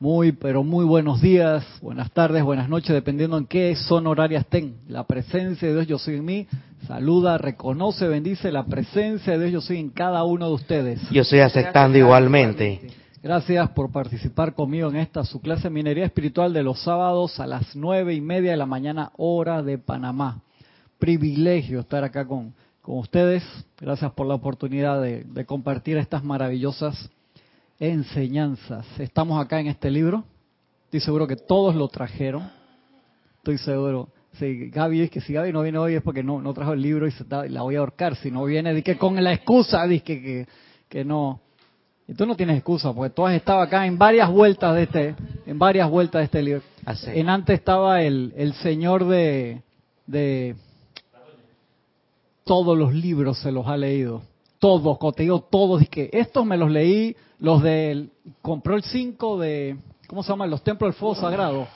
Muy, pero muy buenos días, buenas tardes, buenas noches, dependiendo en qué son horarias estén. La presencia de Dios Yo Soy en mí saluda, reconoce, bendice la presencia de Dios Yo Soy en cada uno de ustedes. Yo estoy aceptando igualmente. Gracias por participar conmigo en esta su clase de minería espiritual de los sábados a las nueve y media de la mañana, hora de Panamá. Privilegio estar acá con, con ustedes. Gracias por la oportunidad de, de compartir estas maravillosas enseñanzas. Estamos acá en este libro. Estoy seguro que todos lo trajeron. Estoy seguro. Si Gaby es que si Gaby no viene hoy es porque no, no trajo el libro y se la voy a ahorcar. Si no viene, di que con la excusa, di que, que, no. Y tú no tienes excusa, porque tú has estado acá en varias vueltas de este, en varias vueltas de este libro. En antes estaba el, el señor de, de todos los libros se los ha leído. Todos, como te digo, todos. Que estos me los leí los del, compró el 5 de, ¿cómo se llama? Los templos del fuego sagrado.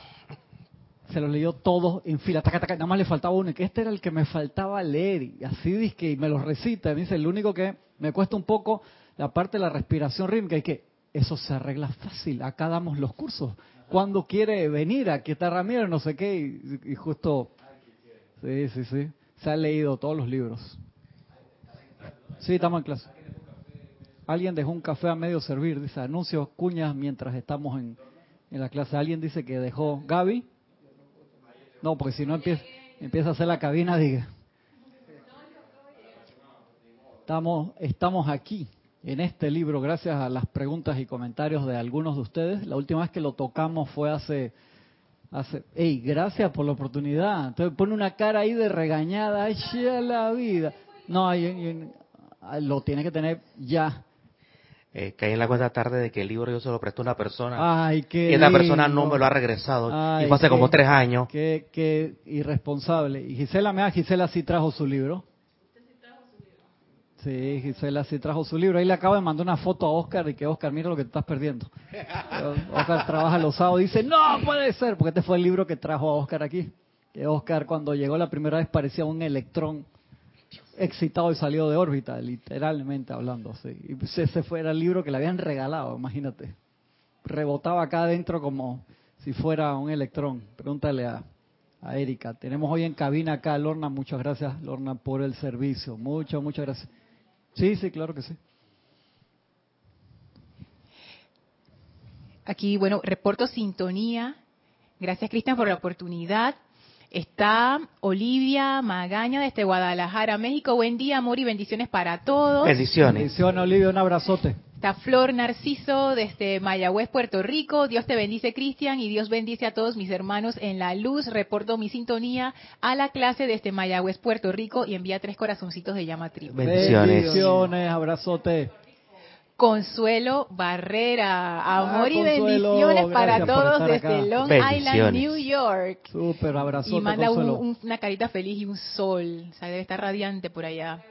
Se los leyó todos en fila, taca, taca, nada más le faltaba uno, que este era el que me faltaba leer, y así dice y me los recita. Me dice, el único que me cuesta un poco la parte de la respiración rítmica, y que eso se arregla fácil, acá damos los cursos. Cuando quiere venir, aquí está Ramiro, no sé qué, y, justo, sí, sí, sí, se ha leído todos los libros. Sí, estamos en clase. Alguien dejó un café a medio servir, dice anuncios cuñas mientras estamos en, la clase. Alguien dice que dejó Gaby. No, porque si no empieza, a hacer la cabina, diga. Estamos, estamos aquí en este libro gracias a las preguntas y comentarios de algunos de ustedes. La última vez que lo tocamos fue hace hace, hey, gracias por la oportunidad. Entonces pone una cara ahí de regañada, ay, la vida. No, lo tiene que tener ya eh, caí en la cuenta tarde de que el libro yo se lo presté a una persona Ay, qué y esa persona no me lo ha regresado y fue hace como tres años. Qué, qué irresponsable. Y Gisela, me Gisela sí trajo su libro. Sí, Gisela sí trajo su libro. Ahí le acabo de mandar una foto a Oscar y que Oscar, mira lo que te estás perdiendo. Oscar trabaja los sábados y dice, no puede ser, porque este fue el libro que trajo a Oscar aquí. Que Oscar cuando llegó la primera vez parecía un electrón excitado y salió de órbita, literalmente hablando. Y ese fue el libro que le habían regalado, imagínate. Rebotaba acá adentro como si fuera un electrón. Pregúntale a, a Erika. Tenemos hoy en cabina acá a Lorna. Muchas gracias, Lorna, por el servicio. Muchas, muchas gracias. Sí, sí, claro que sí. Aquí, bueno, reporto sintonía. Gracias, Cristian, por la oportunidad. Está Olivia Magaña desde Guadalajara, México. Buen día, amor y bendiciones para todos. Bendiciones. Bendiciones, Olivia, un abrazote. Está Flor Narciso desde Mayagüez, Puerto Rico. Dios te bendice, Cristian, y Dios bendice a todos mis hermanos en la luz. Reporto mi sintonía a la clase desde Mayagüez, Puerto Rico, y envía tres corazoncitos de llama tribu. Bendiciones. Bendiciones, abrazote. Consuelo Barrera. Amor y bendiciones para todos desde Long Island, New York. Súper abrazo. Y manda una carita feliz y un sol. O sea, debe estar radiante por allá.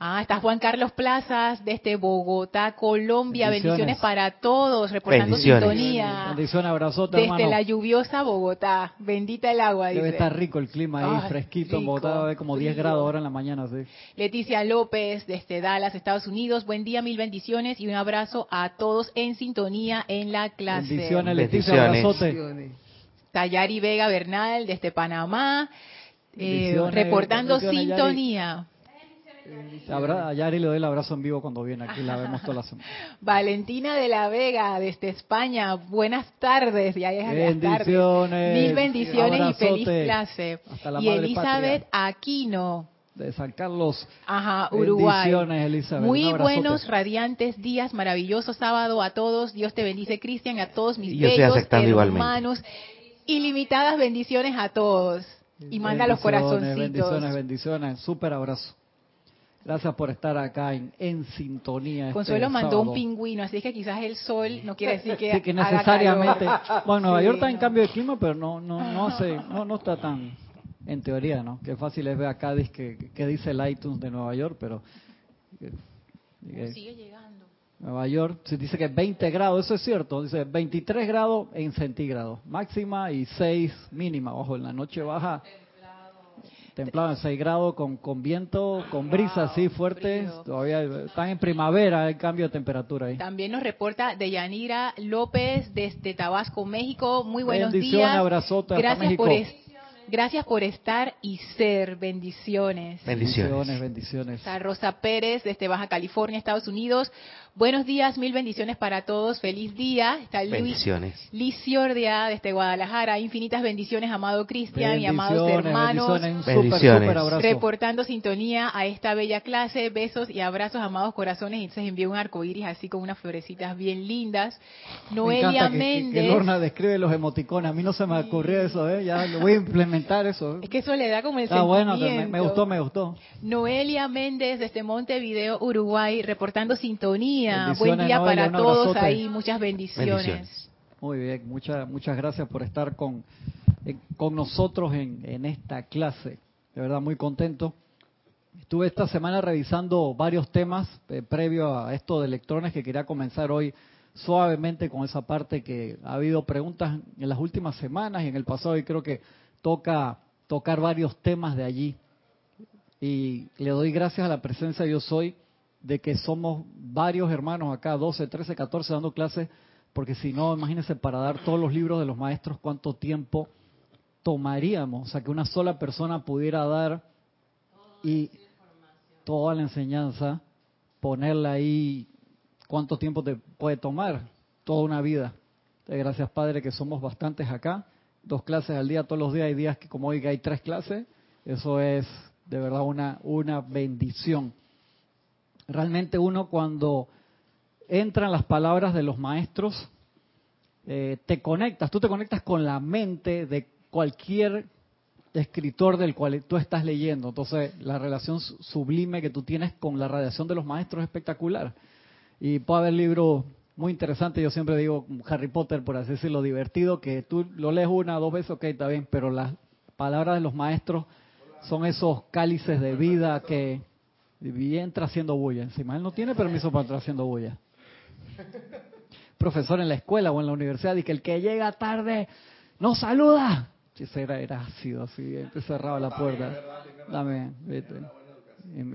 Ah, está Juan Carlos Plazas desde Bogotá, Colombia. Bendiciones, para todos, reportando sintonía. Bendiciones, abrazote, Desde la lluviosa Bogotá. Bendita el agua, Debe estar rico el clima ahí, fresquito. En Bogotá va como 10 grados ahora en la mañana, sí. Leticia López desde Dallas, Estados Unidos. Buen día, mil bendiciones y un abrazo a todos en sintonía en la clase. Bendiciones, Leticia, abrazote. Tayari Vega Bernal desde Panamá. Eh, reportando sintonía. A Yari le doy el abrazo en vivo cuando viene aquí, la vemos toda la semana. Valentina de la Vega, desde España, buenas tardes. Ya es bendiciones. Mil bendiciones y feliz clase. y Elizabeth Aquino. De San Carlos, Ajá, Uruguay. Bendiciones, Elizabeth. Muy buenos, radiantes días, maravilloso sábado a todos. Dios te bendice, Cristian, a todos mis bellos hermanos. Ilimitadas bendiciones a todos. Y manda los corazoncitos. Bendiciones, bendiciones. Súper abrazo. Gracias por estar acá en, en sintonía. Este Consuelo mandó un pingüino, así que quizás el sol no quiere decir que, sí, que necesariamente. bueno, Nueva York está en cambio de clima, pero no no no hace no no está tan en teoría, ¿no? Qué fácil es ver acá que, que dice el iTunes de Nueva York, pero sigue llegando. Nueva York se dice que 20 grados, eso es cierto, dice 23 grados en centígrados, máxima y 6 mínima. Ojo, en la noche baja templado en 6 grados, con, con viento, con brisa así fuerte. frío. Todavía están en primavera el cambio de temperatura ahí. También nos reporta Deyanira López desde Tabasco, México. Muy buenos Bendiciones, días. abrazote hasta Gracias por, gracias por estar y ser. Bendiciones. Bendiciones. bendiciones. Está Rosa Pérez desde Baja California, Estados Unidos. Buenos días, mil bendiciones para todos. Feliz día. Está Luis Bendiciones. Liciordia desde Guadalajara. Infinitas bendiciones, amado Cristian y amados hermanos. bendiciones, Bendiciones. abrazo. Reportando sintonía a esta bella clase, besos y abrazos, amados corazones. Y entonces envió un arco iris así con unas florecitas bien lindas. Me Noelia encanta que- que, Méndez. que Lorna describe los emoticones. A mí no se me ocurrió eso, ¿eh? Ya lo voy a implementar eso. Es que eso le da como el Ah, bueno, me, me sentimiento. gustó, me gustó. Noelia Méndez desde Montevideo, Uruguay, reportando sintonía. Buen día para todos ahí. Muchas bendiciones. Bendiciones. Muy bien, muchas muchas gracias por estar con, eh, con nosotros en, en esta clase. De verdad, muy contento. Estuve esta semana revisando varios temas eh, previo a esto de electrones que quería comenzar hoy suavemente con esa parte que ha habido preguntas en las últimas semanas y en el pasado y creo que toca tocar varios temas de allí. Y le doy gracias a la presencia de Yo Soy de que somos varios hermanos acá, 12, 13, 14 dando clases, porque si no, imagínense, para dar todos los libros de los maestros, cuánto tiempo tomaríamos, o sea, que una sola persona pudiera dar y toda la enseñanza, ponerla ahí, cuánto tiempo te puede tomar, toda una vida. Entonces, gracias Padre que somos bastantes acá, dos clases al día, todos los días, hay días que como hoy que hay tres clases, eso es de verdad una, una bendición. Realmente uno cuando entran las palabras de los maestros, eh, te conectas, tú te conectas con la mente de cualquier escritor del cual tú estás leyendo. Entonces, la relación su- sublime que tú tienes con la radiación de los maestros es espectacular. Y puede haber libros muy interesantes, yo siempre digo Harry Potter, por así decirlo, divertido, que tú lo lees una dos veces, ok, está bien, pero las palabras de los maestros son esos cálices de vida que entra haciendo bulla encima. Él no tiene permiso para entrar haciendo bulla. Profesor en la escuela o en la universidad y que el que llega tarde no saluda. Ese era, era ácido, así, cerraba la puerta. Dame, vete.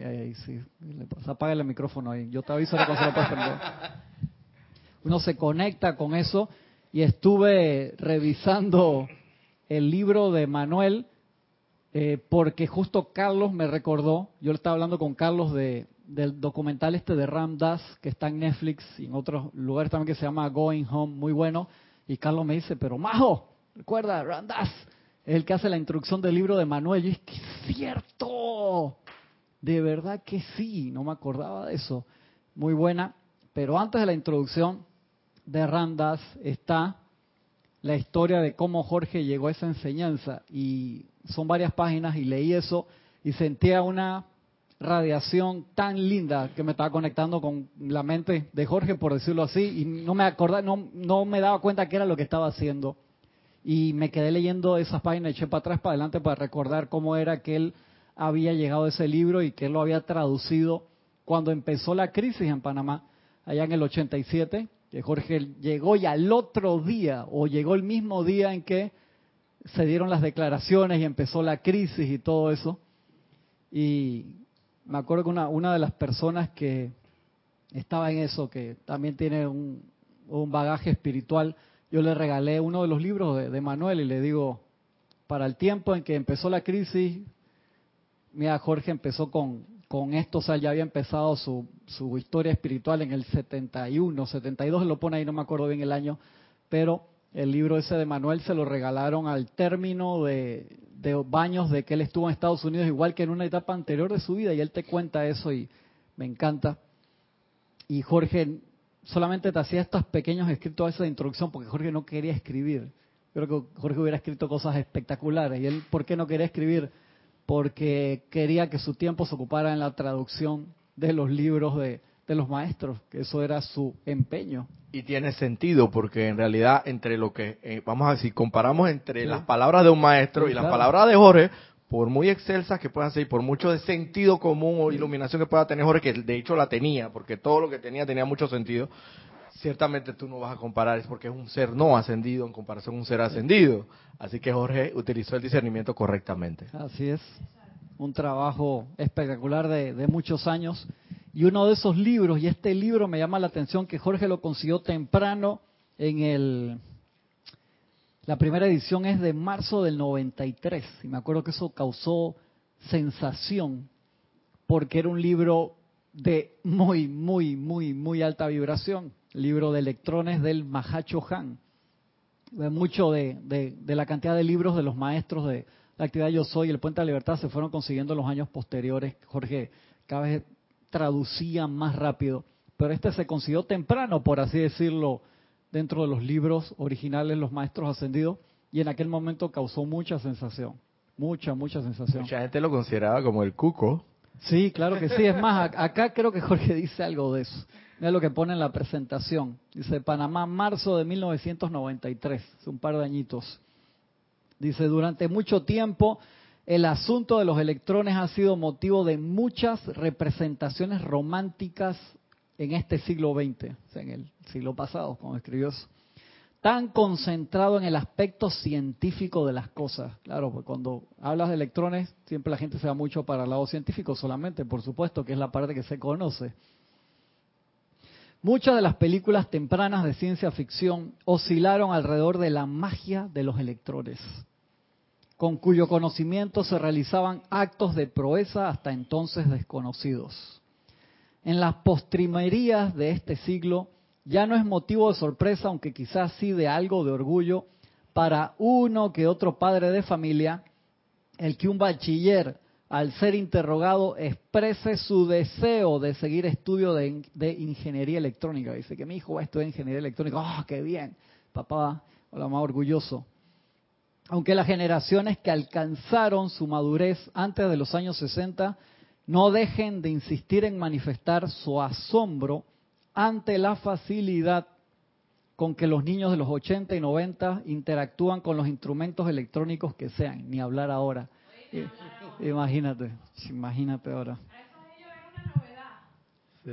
Ahí, sí, apaga el micrófono ahí. Yo te aviso cuando se lo puedes prender. Uno se conecta con eso y estuve revisando el libro de Manuel eh, porque justo Carlos me recordó, yo le estaba hablando con Carlos de, del documental este de Ram Dass, que está en Netflix y en otros lugares también que se llama Going Home, muy bueno, y Carlos me dice, pero Majo, recuerda, Ram Dass, es el que hace la introducción del libro de Manuel, y es que cierto, de verdad que sí, no me acordaba de eso, muy buena, pero antes de la introducción de Ram Dass está la historia de cómo Jorge llegó a esa enseñanza y son varias páginas y leí eso y sentía una radiación tan linda que me estaba conectando con la mente de Jorge, por decirlo así, y no me acordaba, no, no me daba cuenta qué era lo que estaba haciendo. Y me quedé leyendo esas páginas, eché para atrás, para adelante, para recordar cómo era que él había llegado a ese libro y que él lo había traducido cuando empezó la crisis en Panamá, allá en el 87, que Jorge llegó y al otro día, o llegó el mismo día en que se dieron las declaraciones y empezó la crisis y todo eso. Y me acuerdo que una, una de las personas que estaba en eso, que también tiene un, un bagaje espiritual, yo le regalé uno de los libros de, Manuel y le digo, para el tiempo en que empezó la crisis, mira, Jorge empezó con, con esto, o sea, ya había empezado su, su historia espiritual en el 71, 72 lo pone ahí, no me acuerdo bien el año, pero el libro ese de Manuel se lo regalaron al término de, de baños de que él estuvo en Estados Unidos, igual que en una etapa anterior de su vida, y él te cuenta eso y me encanta. Y Jorge solamente te hacía estos pequeños escritos a esa introducción porque Jorge no quería escribir. Creo que Jorge hubiera escrito cosas espectaculares. ¿Y él por qué no quería escribir? Porque quería que su tiempo se ocupara en la traducción de los libros de, de los maestros, que eso era su empeño. Y tiene sentido porque en realidad entre lo que, eh, vamos a decir, comparamos entre Sí. las palabras de un maestro Sí, y las palabras de Jorge, por muy excelsas que puedan ser y por mucho de sentido común o iluminación que pueda tener Jorge, que de hecho la tenía, porque todo lo que tenía tenía mucho sentido, ciertamente tú no vas a comparar, es porque es un ser no ascendido en comparación a un ser ascendido. Así que Jorge utilizó el discernimiento correctamente. Así es. un trabajo espectacular de, de muchos años. Y uno de esos libros, y este libro me llama la atención que Jorge lo consiguió temprano en el... La primera edición es de marzo del 93, y me acuerdo que eso causó sensación, porque era un libro de muy, muy, muy, muy alta vibración, libro de electrones del Mahacho Han. Mucho de, de, de, la cantidad de libros de los maestros de la actividad Yo Soy el Puente de la Libertad se fueron consiguiendo en los años posteriores. Jorge cada traducía más rápido, pero este se consiguió temprano, por así decirlo, dentro de los libros originales, los maestros ascendidos, y en aquel momento causó mucha sensación, mucha, mucha sensación. Mucha gente lo consideraba como el cuco. Sí, claro que sí. Es más, acá creo que Jorge dice algo de eso. Mira lo que pone en la presentación. Dice Panamá, marzo de 1993, hace un par de añitos. Dice, durante mucho tiempo el asunto de los electrones ha sido motivo de muchas representaciones románticas en este siglo XX, en el siglo pasado, como escribió. Tan concentrado en el aspecto científico de las cosas. Claro, pues cuando hablas de electrones, siempre la gente se va mucho para el lado científico solamente, por supuesto, que es la parte que se conoce. Muchas de las películas tempranas de ciencia ficción oscilaron alrededor de la magia de los electrones con cuyo conocimiento se realizaban actos de proeza hasta entonces desconocidos. En las postrimerías de este siglo ya no es motivo de sorpresa, aunque quizás sí de algo de orgullo, para uno que otro padre de familia, el que un bachiller, al ser interrogado, exprese su deseo de seguir estudio de, ingeniería electrónica. Dice que mi hijo va a estudiar ingeniería electrónica. ¡Oh, qué bien! Papá, hola, más orgulloso aunque las generaciones que alcanzaron su madurez antes de los años 60 no dejen de insistir en manifestar su asombro ante la facilidad con que los niños de los 80 y 90 interactúan con los instrumentos electrónicos que sean, ni hablar ahora. Imagínate, imagínate ahora. Sí.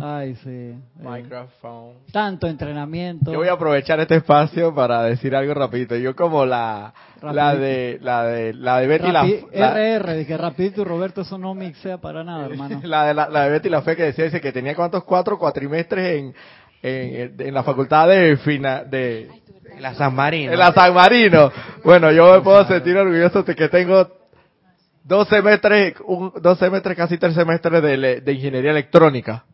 Ay, sí. Eh. Microphone. Tanto entrenamiento. Yo voy a aprovechar este espacio para decir algo rapidito. Yo como la la de la de la de Betty la, RR, dije rapidito y Roberto eso no mixea para nada, hermano. la de la, de Betty la fe que decía dice que tenía cuántos cuatro cuatrimestres en en, en la facultad de fina de la San Marino. En la San Marino. Bueno, yo me puedo sentir orgulloso de que tengo dos semestres, un, dos semestres, casi tres semestres de, de ingeniería electrónica.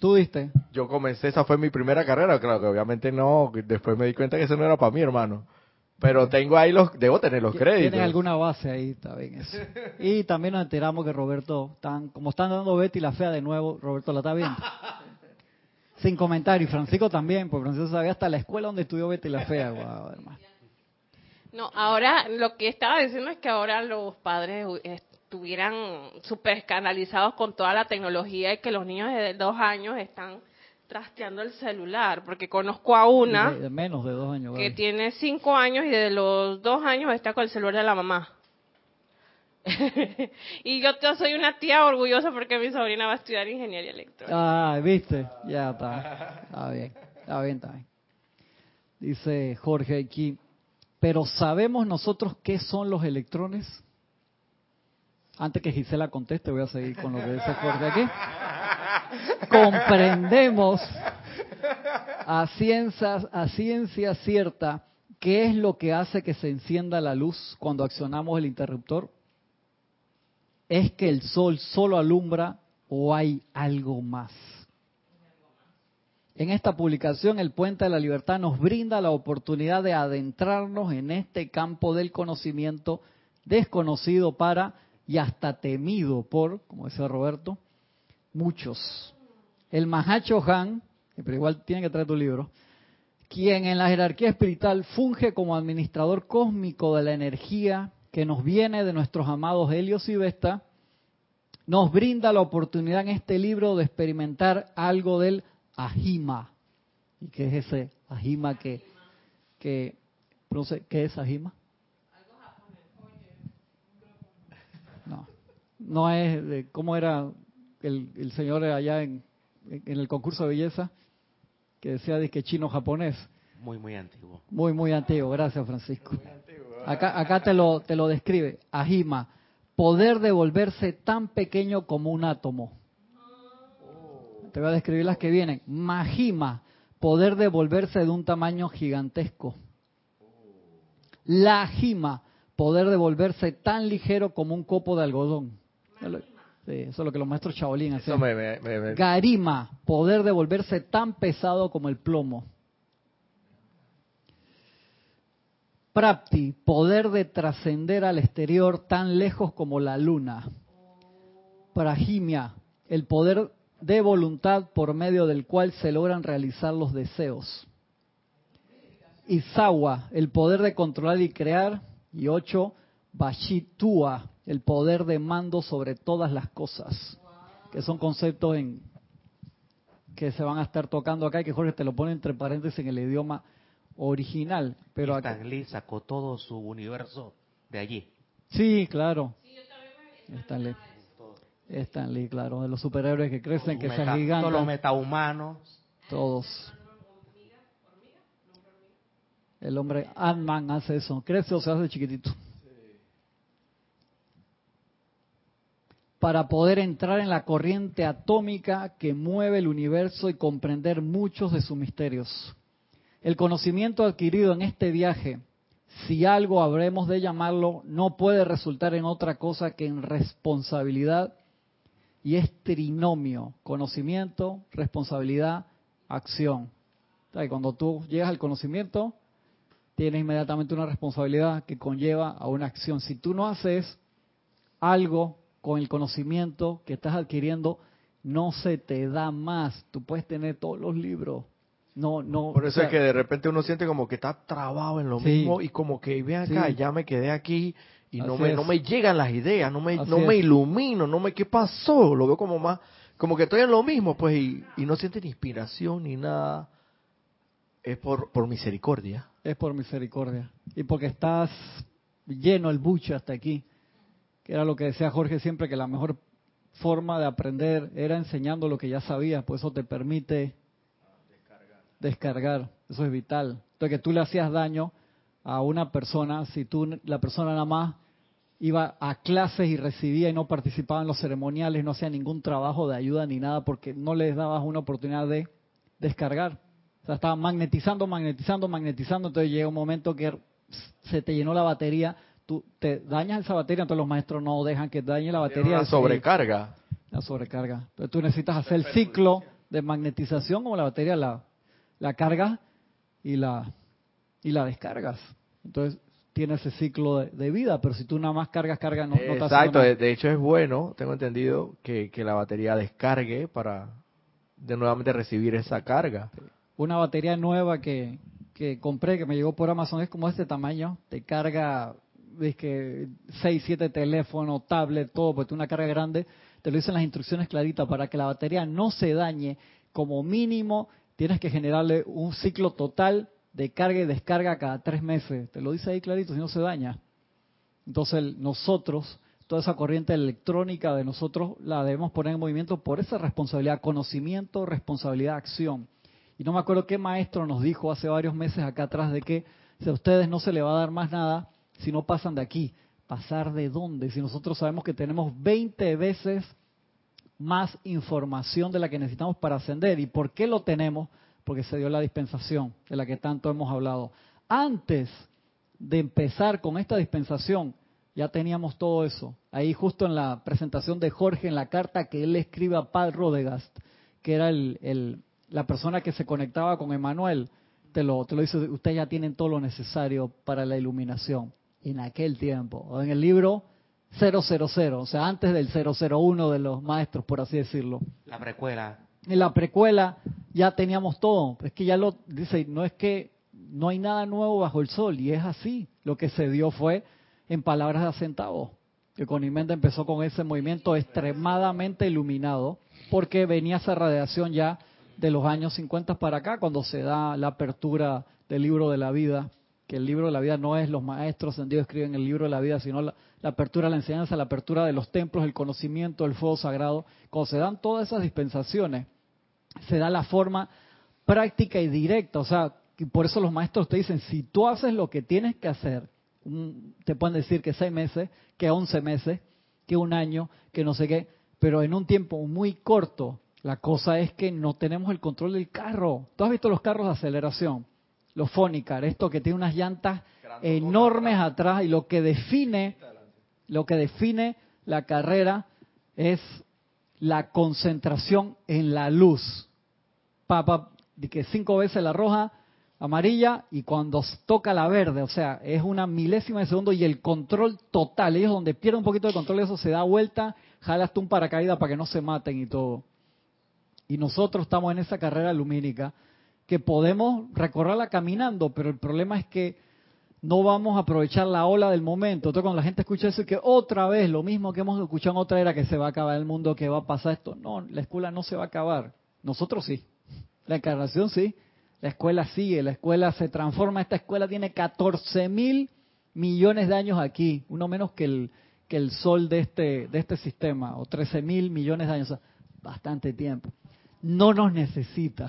¿Tú diste? Yo comencé, esa fue mi primera carrera, claro que obviamente no, después me di cuenta que eso no era para mí, hermano. Pero tengo ahí los, debo tener los créditos. Tiene alguna base ahí, está bien eso. Y también nos enteramos que Roberto, están, como están dando Betty la fea de nuevo, Roberto la está viendo. Sin comentario, y Francisco también, porque Francisco sabía hasta la escuela donde estudió Betty la fea, wow, hermano. No, ahora lo que estaba diciendo es que ahora los padres estuvieran súper escandalizados con toda la tecnología y que los niños de dos años están trasteando el celular, porque conozco a una de, menos de dos años, que tiene cinco años y de los dos años está con el celular de la mamá. y yo, soy una tía orgullosa porque mi sobrina va a estudiar ingeniería electrónica. Ah, viste, ya está, está bien, está bien, está bien. Dice Jorge aquí, pero ¿sabemos nosotros qué son los electrones? Antes que Gisela conteste, voy a seguir con lo que dice Jorge aquí. Comprendemos a a ciencia cierta qué es lo que hace que se encienda la luz cuando accionamos el interruptor. ¿Es que el sol solo alumbra o hay algo más? En esta publicación, el Puente de la Libertad nos brinda la oportunidad de adentrarnos en este campo del conocimiento desconocido para y hasta temido por, como decía Roberto, muchos. El Mahacho Han, pero igual tiene que traer tu libro, quien en la jerarquía espiritual funge como administrador cósmico de la energía que nos viene de nuestros amados Helios y Vesta, nos brinda la oportunidad en este libro de experimentar algo del Ajima. ¿Y qué es ese Ajima que, que qué es Ajima? No es de cómo era el, señor allá en, en, el concurso de belleza, que decía de que chino-japonés. Muy, muy antiguo. Muy, muy antiguo. Gracias, Francisco. Muy antiguo. Acá, acá te lo, te lo describe. Ajima, poder de volverse tan pequeño como un átomo. Te voy a describir las que vienen. Majima, poder de volverse de un tamaño gigantesco. Lajima, poder de volverse tan ligero como un copo de algodón. Sí, eso es lo que los maestros Shaolin hacen. Me- Garima, poder de volverse tan pesado como el plomo. Prapti, poder de trascender al exterior tan lejos como la luna. Prajimia, el poder de voluntad por medio del cual se logran realizar los deseos. Isawa, el poder de controlar y crear. Y ocho, Bashitua, el poder de mando sobre todas las cosas. Que son conceptos en que se van a estar tocando acá y que Jorge te lo pone entre paréntesis en el idioma original. Pero acá, Stan Lee sacó todo su universo de allí. sí, claro. Stan Lee. Stan Lee, claro, de los superhéroes que crecen, que se Meta- todos los metahumanos. todos. El hombre Ant-Man hace eso, crece o se hace chiquitito. Para poder entrar en la corriente atómica que mueve el universo y comprender muchos de sus misterios. El conocimiento adquirido en este viaje, si algo habremos de llamarlo, no puede resultar en otra cosa que en responsabilidad y es trinomio, conocimiento, responsabilidad, acción. Que cuando tú llegas al conocimiento, tienes inmediatamente una responsabilidad que conlleva a una acción. Si tú no haces algo con el conocimiento que estás adquiriendo, no se te da más. Tú puedes tener todos los libros. No, no. Por o eso sea, es que de repente uno siente como que está trabado en lo Sí. mismo y como que ve acá, Sí. ya me quedé aquí y no Así me, es. no me llegan las ideas, no me, Así no me ilumino, no me, ¿qué pasó? Lo veo como más, como que estoy en lo mismo, pues, y, y no siente ni inspiración ni nada. Es por, por misericordia. es por misericordia. Y porque estás lleno el buche hasta aquí. Que era lo que decía Jorge siempre, que la mejor forma de aprender era enseñando lo que ya sabías, pues eso te permite descargar. Eso es vital. Entonces, que tú le hacías daño a una persona si tú, la persona nada más iba a clases y recibía y no participaba en los ceremoniales, no hacía ningún trabajo de ayuda ni nada porque no les dabas una oportunidad de descargar. O sea, estaba magnetizando, magnetizando, magnetizando, entonces llega un momento que se te llenó la batería, tú te dañas esa batería, entonces los maestros no dejan que dañe la batería. Es- sobrecarga. la sobrecarga. Entonces tú necesitas hacer el ciclo de magnetización como la batería la, la cargas y la, y la descargas. Entonces tiene ese ciclo de, de vida, pero si tú nada más cargas, cargas, no, no te Exacto, nada. de hecho es bueno, tengo entendido, que, que la batería descargue para de nuevamente recibir esa carga. Una batería nueva que, que compré, que me llegó por Amazon, es como este tamaño, te carga que 6, 7 teléfonos, tablet, todo, porque una carga grande, te lo dicen las instrucciones claritas, para que la batería no se dañe, como mínimo tienes que generarle un ciclo total de carga y descarga cada tres meses. Te lo dice ahí clarito, si no se daña. Entonces nosotros, toda esa corriente electrónica de nosotros la debemos poner en movimiento por esa responsabilidad, conocimiento, responsabilidad, acción. Y no me acuerdo qué maestro nos dijo hace varios meses acá atrás de que si a ustedes no se le va a dar más nada si no pasan de aquí. ¿Pasar de dónde? Si nosotros sabemos que tenemos 20 veces más información de la que necesitamos para ascender. ¿Y por qué lo tenemos? Porque se dio la dispensación de la que tanto hemos hablado. Antes de empezar con esta dispensación, ya teníamos todo eso. Ahí justo en la presentación de Jorge, en la carta que él escribe a Paul Rodegast, que era el- la persona que se conectaba con Emanuel, te lo, te lo dice, ustedes ya tienen todo lo necesario para la iluminación. En aquel tiempo, o en el libro 000, o sea, antes del 001 de los maestros, por así decirlo. La precuela. En la precuela ya teníamos todo. Es que ya lo dice, no es que no hay nada nuevo bajo el sol, y es así. Lo que se dio fue en palabras de acentavo. Que Conimenda empezó con ese movimiento extremadamente iluminado, porque venía esa radiación ya de los años 50 para acá, cuando se da la apertura del libro de la vida, que el libro de la vida no es los maestros ascendidos escriben el libro de la vida, sino la, apertura de la enseñanza, la apertura de los templos, el conocimiento, el fuego sagrado. Cuando se dan todas esas dispensaciones, se da la forma práctica y directa. O sea, y por eso los maestros te dicen, si tú haces lo que tienes que hacer te pueden decir que seis meses, que 11 meses, que un año, que no sé qué, pero en un tiempo muy corto. La cosa es que no tenemos el control del carro. ¿Tú has visto los carros de aceleración? Los Fonicar, esto que tiene unas llantas enormes atrás y lo que define, lo que define la carrera es la concentración en la luz. Pa, pa, de que cinco veces la roja, amarilla y cuando toca la verde, o sea, es una milésima de segundo y el control total. Ellos donde pierde un poquito de control eso se da vuelta, jalas tú un paracaídas para que no se maten y todo. Y nosotros estamos en esa carrera lumínica que podemos recorrerla caminando, pero el problema es que no vamos a aprovechar la ola del momento. Entonces cuando la gente escucha eso que otra vez lo mismo que hemos escuchado en otra era que se va a acabar el mundo, que va a pasar esto. No, la escuela no se va a acabar. Nosotros sí. La encarnación sí. La escuela sigue, la escuela se transforma. Esta escuela tiene 14 mil millones de años aquí, uno menos que el, que el sol de este, de este sistema, o 13 mil millones de años. O sea, bastante tiempo. No nos necesita.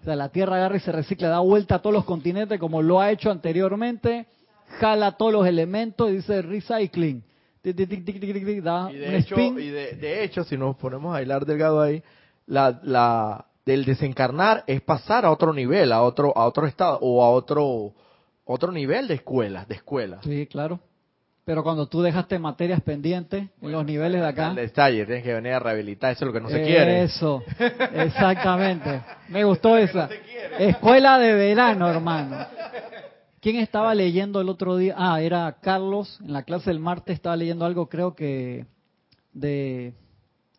O sea, la Tierra agarra y se recicla, da vuelta a todos los continentes como lo ha hecho anteriormente, jala todos los elementos y dice recycling. Tic, tic, tic, da Y un de, hecho, spin. y de, de hecho, si nos ponemos a hilar delgado ahí, la, la del desencarnar es pasar a otro nivel, a otro, a otro estado o a otro, otro nivel de escuela, de escuela. Sí, claro. Pero cuando tú dejaste materias pendientes en los niveles de acá. El detalle, tienes que venir a rehabilitar, eso es lo que no se quiere. Eso, exactamente. Me gustó esa. Escuela de verano, hermano. ¿Quién estaba leyendo el otro día? Ah, era Carlos. En la clase del martes estaba leyendo algo, creo que de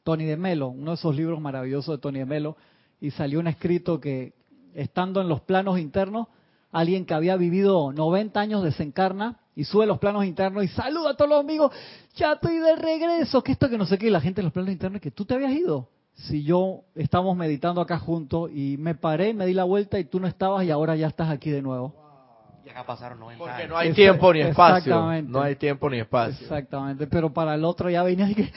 Tony de Melo, uno de esos libros maravillosos de Tony de Melo. Y salió un escrito que, estando en los planos internos, alguien que había vivido 90 años desencarna y sube los planos internos y saluda a todos los amigos, ya estoy de regreso, que esto que no sé qué, y la gente en los planos internos, que tú te habías ido. Si yo estamos meditando acá juntos y me paré, me di la vuelta y tú no estabas y ahora ya estás aquí de nuevo. Y acá pasaron 90 Porque no hay tiempo ni espacio. exactamente. No hay tiempo ni espacio. Exactamente, pero para el otro ya venía y que,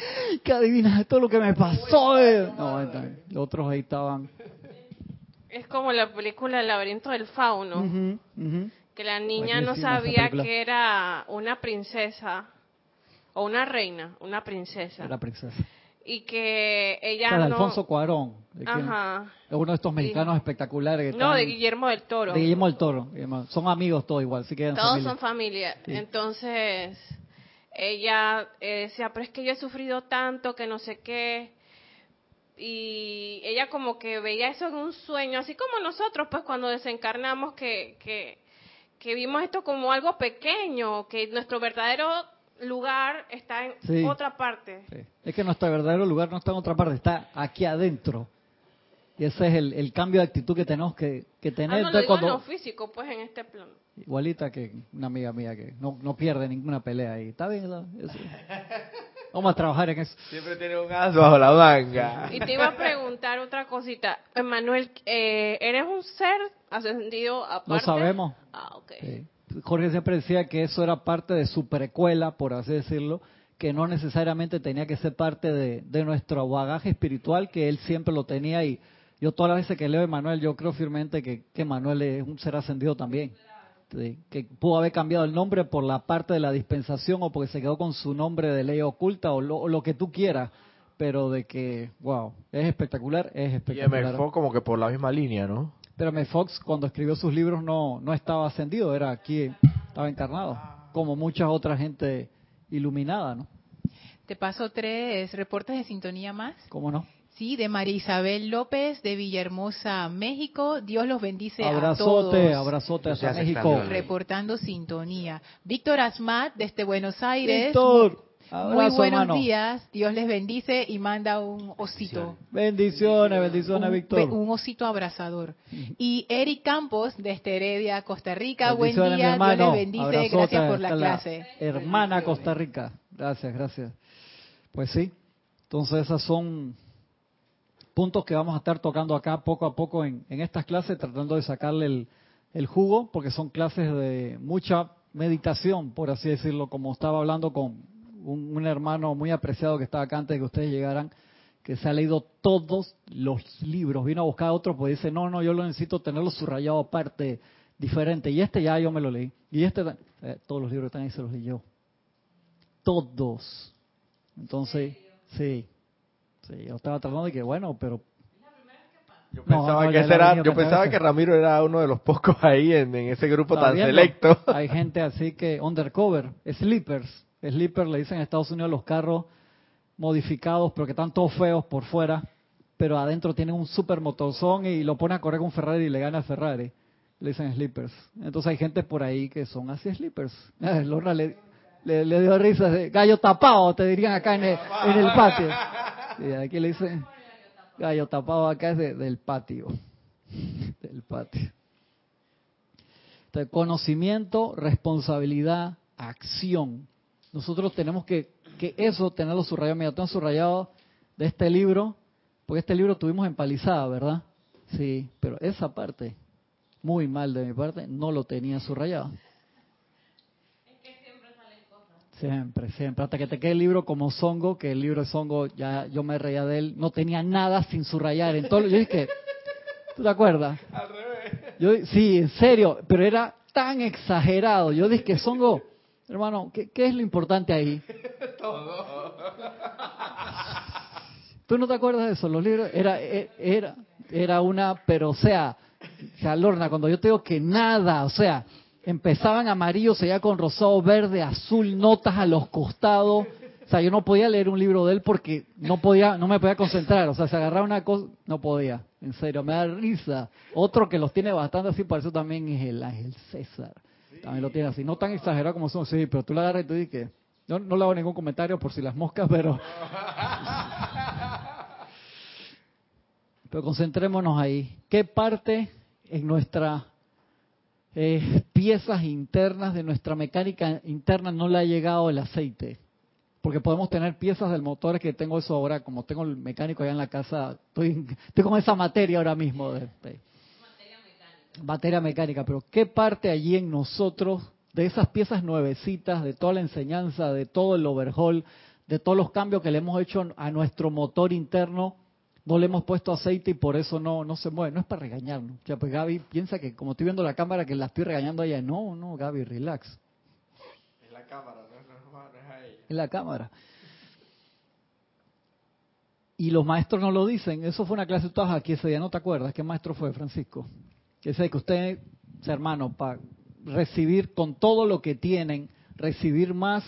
que adivinas todo lo que me pasó. eh. No, entonces, los otros ahí estaban. Es como la película El laberinto del fauno, Ujú, ujú. Que la niña no sabía que era una princesa o una reina, una princesa, La princesa. y que ella Esa de no... Alfonso Cuarón. ¿de? Ajá. Es uno de estos mexicanos espectaculares. Que No, están- de Guillermo del Toro. de Guillermo del Toro. Son amigos todos igual, sí que Todos familia. son familia. Sí. Entonces, ella eh, decía, pero es que yo he sufrido tanto que no sé qué. Y ella como que veía eso en un sueño, así como nosotros, pues cuando desencarnamos, que, que, que vimos esto como algo pequeño, que nuestro verdadero lugar está en Sí. otra parte. Sí. Es que nuestro verdadero lugar no está en otra parte, está aquí adentro. Y ese es el, el cambio de actitud que tenemos que, que Ah, tener. no, lo en cuando- lo físico, pues en este plano. Igualita que una amiga mía que no, no pierde ninguna pelea ahí. Está bien, ¿no? Eso. Vamos a trabajar en eso. Siempre tiene un as bajo la manga. Y te iba a preguntar otra cosita. Emanuel, eh, ¿eres un ser ascendido aparte? Lo sabemos. Ah, ok. Sí. Jorge siempre decía que eso era parte de su precuela, por así decirlo, que no necesariamente tenía que ser parte de, de nuestro bagaje espiritual, que él siempre lo tenía. Y yo todas las veces que leo a Emanuel, yo creo firmemente que, que Emanuel es un ser ascendido también. Sí, que pudo haber cambiado el nombre por la parte de la dispensación o porque se quedó con su nombre de ley oculta o lo, o lo que tú quieras, pero de que, wow, es espectacular, es Y espectacular. M. Fox como que por la misma línea, ¿no? Pero M. Fox cuando escribió sus libros no, no estaba ascendido, era aquí, estaba encarnado, como mucha otra gente iluminada, ¿no? Te paso tres reportes de sintonía más. ¿Cómo no? Sí, de María Isabel López de Villahermosa, México. Dios los bendice a Abrazote, todos. abrazote hasta hace México. Reportando sintonía. Víctor Asmat desde Buenos Aires. Víctor, Muy buenos días. Dios les bendice y manda un osito. Bendiciones, bendiciones, un, Víctor. un osito abrazador. Y Eric Campos, desde Heredia, Costa Rica. Buen día, Dios les bendice. Abrazote Gracias por la clase. hermana Costa Rica. Gracias, gracias. Pues sí. Entonces, esos son puntos que vamos a estar tocando acá poco a poco en, estas clases, tratando de sacarle el, jugo, porque son clases de mucha meditación, por así decirlo, como estaba hablando con un, hermano muy apreciado que estaba acá antes de que ustedes llegaran, que se ha leído todos los libros. Vino a buscar otro, pues dice, no, no, yo lo necesito tenerlo subrayado aparte, diferente. Y este ya yo me lo leí. Y este, eh, todos los libros ahí se los leí yo. Todos. Entonces, sí. Sí, yo estaba tratando de que, bueno, pero Yo No, pensaba, no, que, ese la era- yo pensaba que. Ramiro era uno de los pocos ahí en, en ese grupo tan selecto. ¿no? Hay gente así que undercover, sleepers. Sleeper le dicen en Estados Unidos los carros modificados, pero que están todos feos por fuera, pero adentro tienen un super motorzón y lo pone a correr con un Ferrari y le gana a Ferrari. Le dicen sleepers. Entonces hay gente por ahí que son así sleepers. Lorna le, le, le dio risa de gallo tapado, te dirían acá en el, en el patio. Aquí le dicen gallo tapado acá es de- del patio. Del patio. Entonces, conocimiento, responsabilidad, acción. Nosotros tenemos que, que eso tenerlo subrayado. Mira, tengo subrayado de este libro, porque este libro tuvimos empalizada, ¿verdad? Sí, pero esa parte, muy mal de mi parte, no lo tenía subrayado. Siempre, siempre. Hasta que te quede el libro como Songo, que el libro de Songo, ya yo me reía de él, no tenía nada sin subrayar. En todo, yo dije, ¿tú te acuerdas? Al revés. Yo, sí, en serio, pero era tan exagerado. Yo dije, Songo, hermano, ¿qué, qué es lo importante ahí? ¿Tú no te acuerdas de eso? Los libros, era, e- era, era una, pero o sea, o sea, Lorna, cuando yo te digo que nada, o sea, empezaban amarillo, seguía con rosado, verde, azul, notas a los costados. O sea, yo no podía leer un libro de él porque no podía, no me podía concentrar. O sea, se agarraba una cosa, no podía. En serio, me da risa. Otro que los tiene bastante así, por eso también es el Ángel César. También lo tiene así. No tan exagerado como son, sí, pero tú la agarras y tú dices, yo no le hago ningún comentario por si las moscas, pero... Pero concentrémonos ahí. ¿Qué parte en nuestras eh, piezas internas de nuestra mecánica interna no le ha llegado el aceite? Porque podemos tener piezas del motor que tengo eso ahora, como tengo el mecánico allá en la casa, estoy, estoy con esa materia ahora mismo. De, de- materia mecánica, pero ¿qué parte allí en nosotros, de esas piezas nuevecitas, de toda la enseñanza, de todo el overhaul, de todos los cambios que le hemos hecho a nuestro motor interno, no le hemos puesto aceite y por eso no, no se mueve? No es para regañarnos. O sea, pues Gaby piensa que como estoy viendo la cámara que la estoy regañando a ella. No, no, Gaby, relax. Es la cámara, no es, no es- no es a ella. en la cámara. Y los maestros no lo dicen. Eso fue una clase de aquí ese día, ¿no te acuerdas? ¿Qué maestro fue, Francisco? Que dice que usted, hermano, para recibir con todo lo que tienen, recibir más,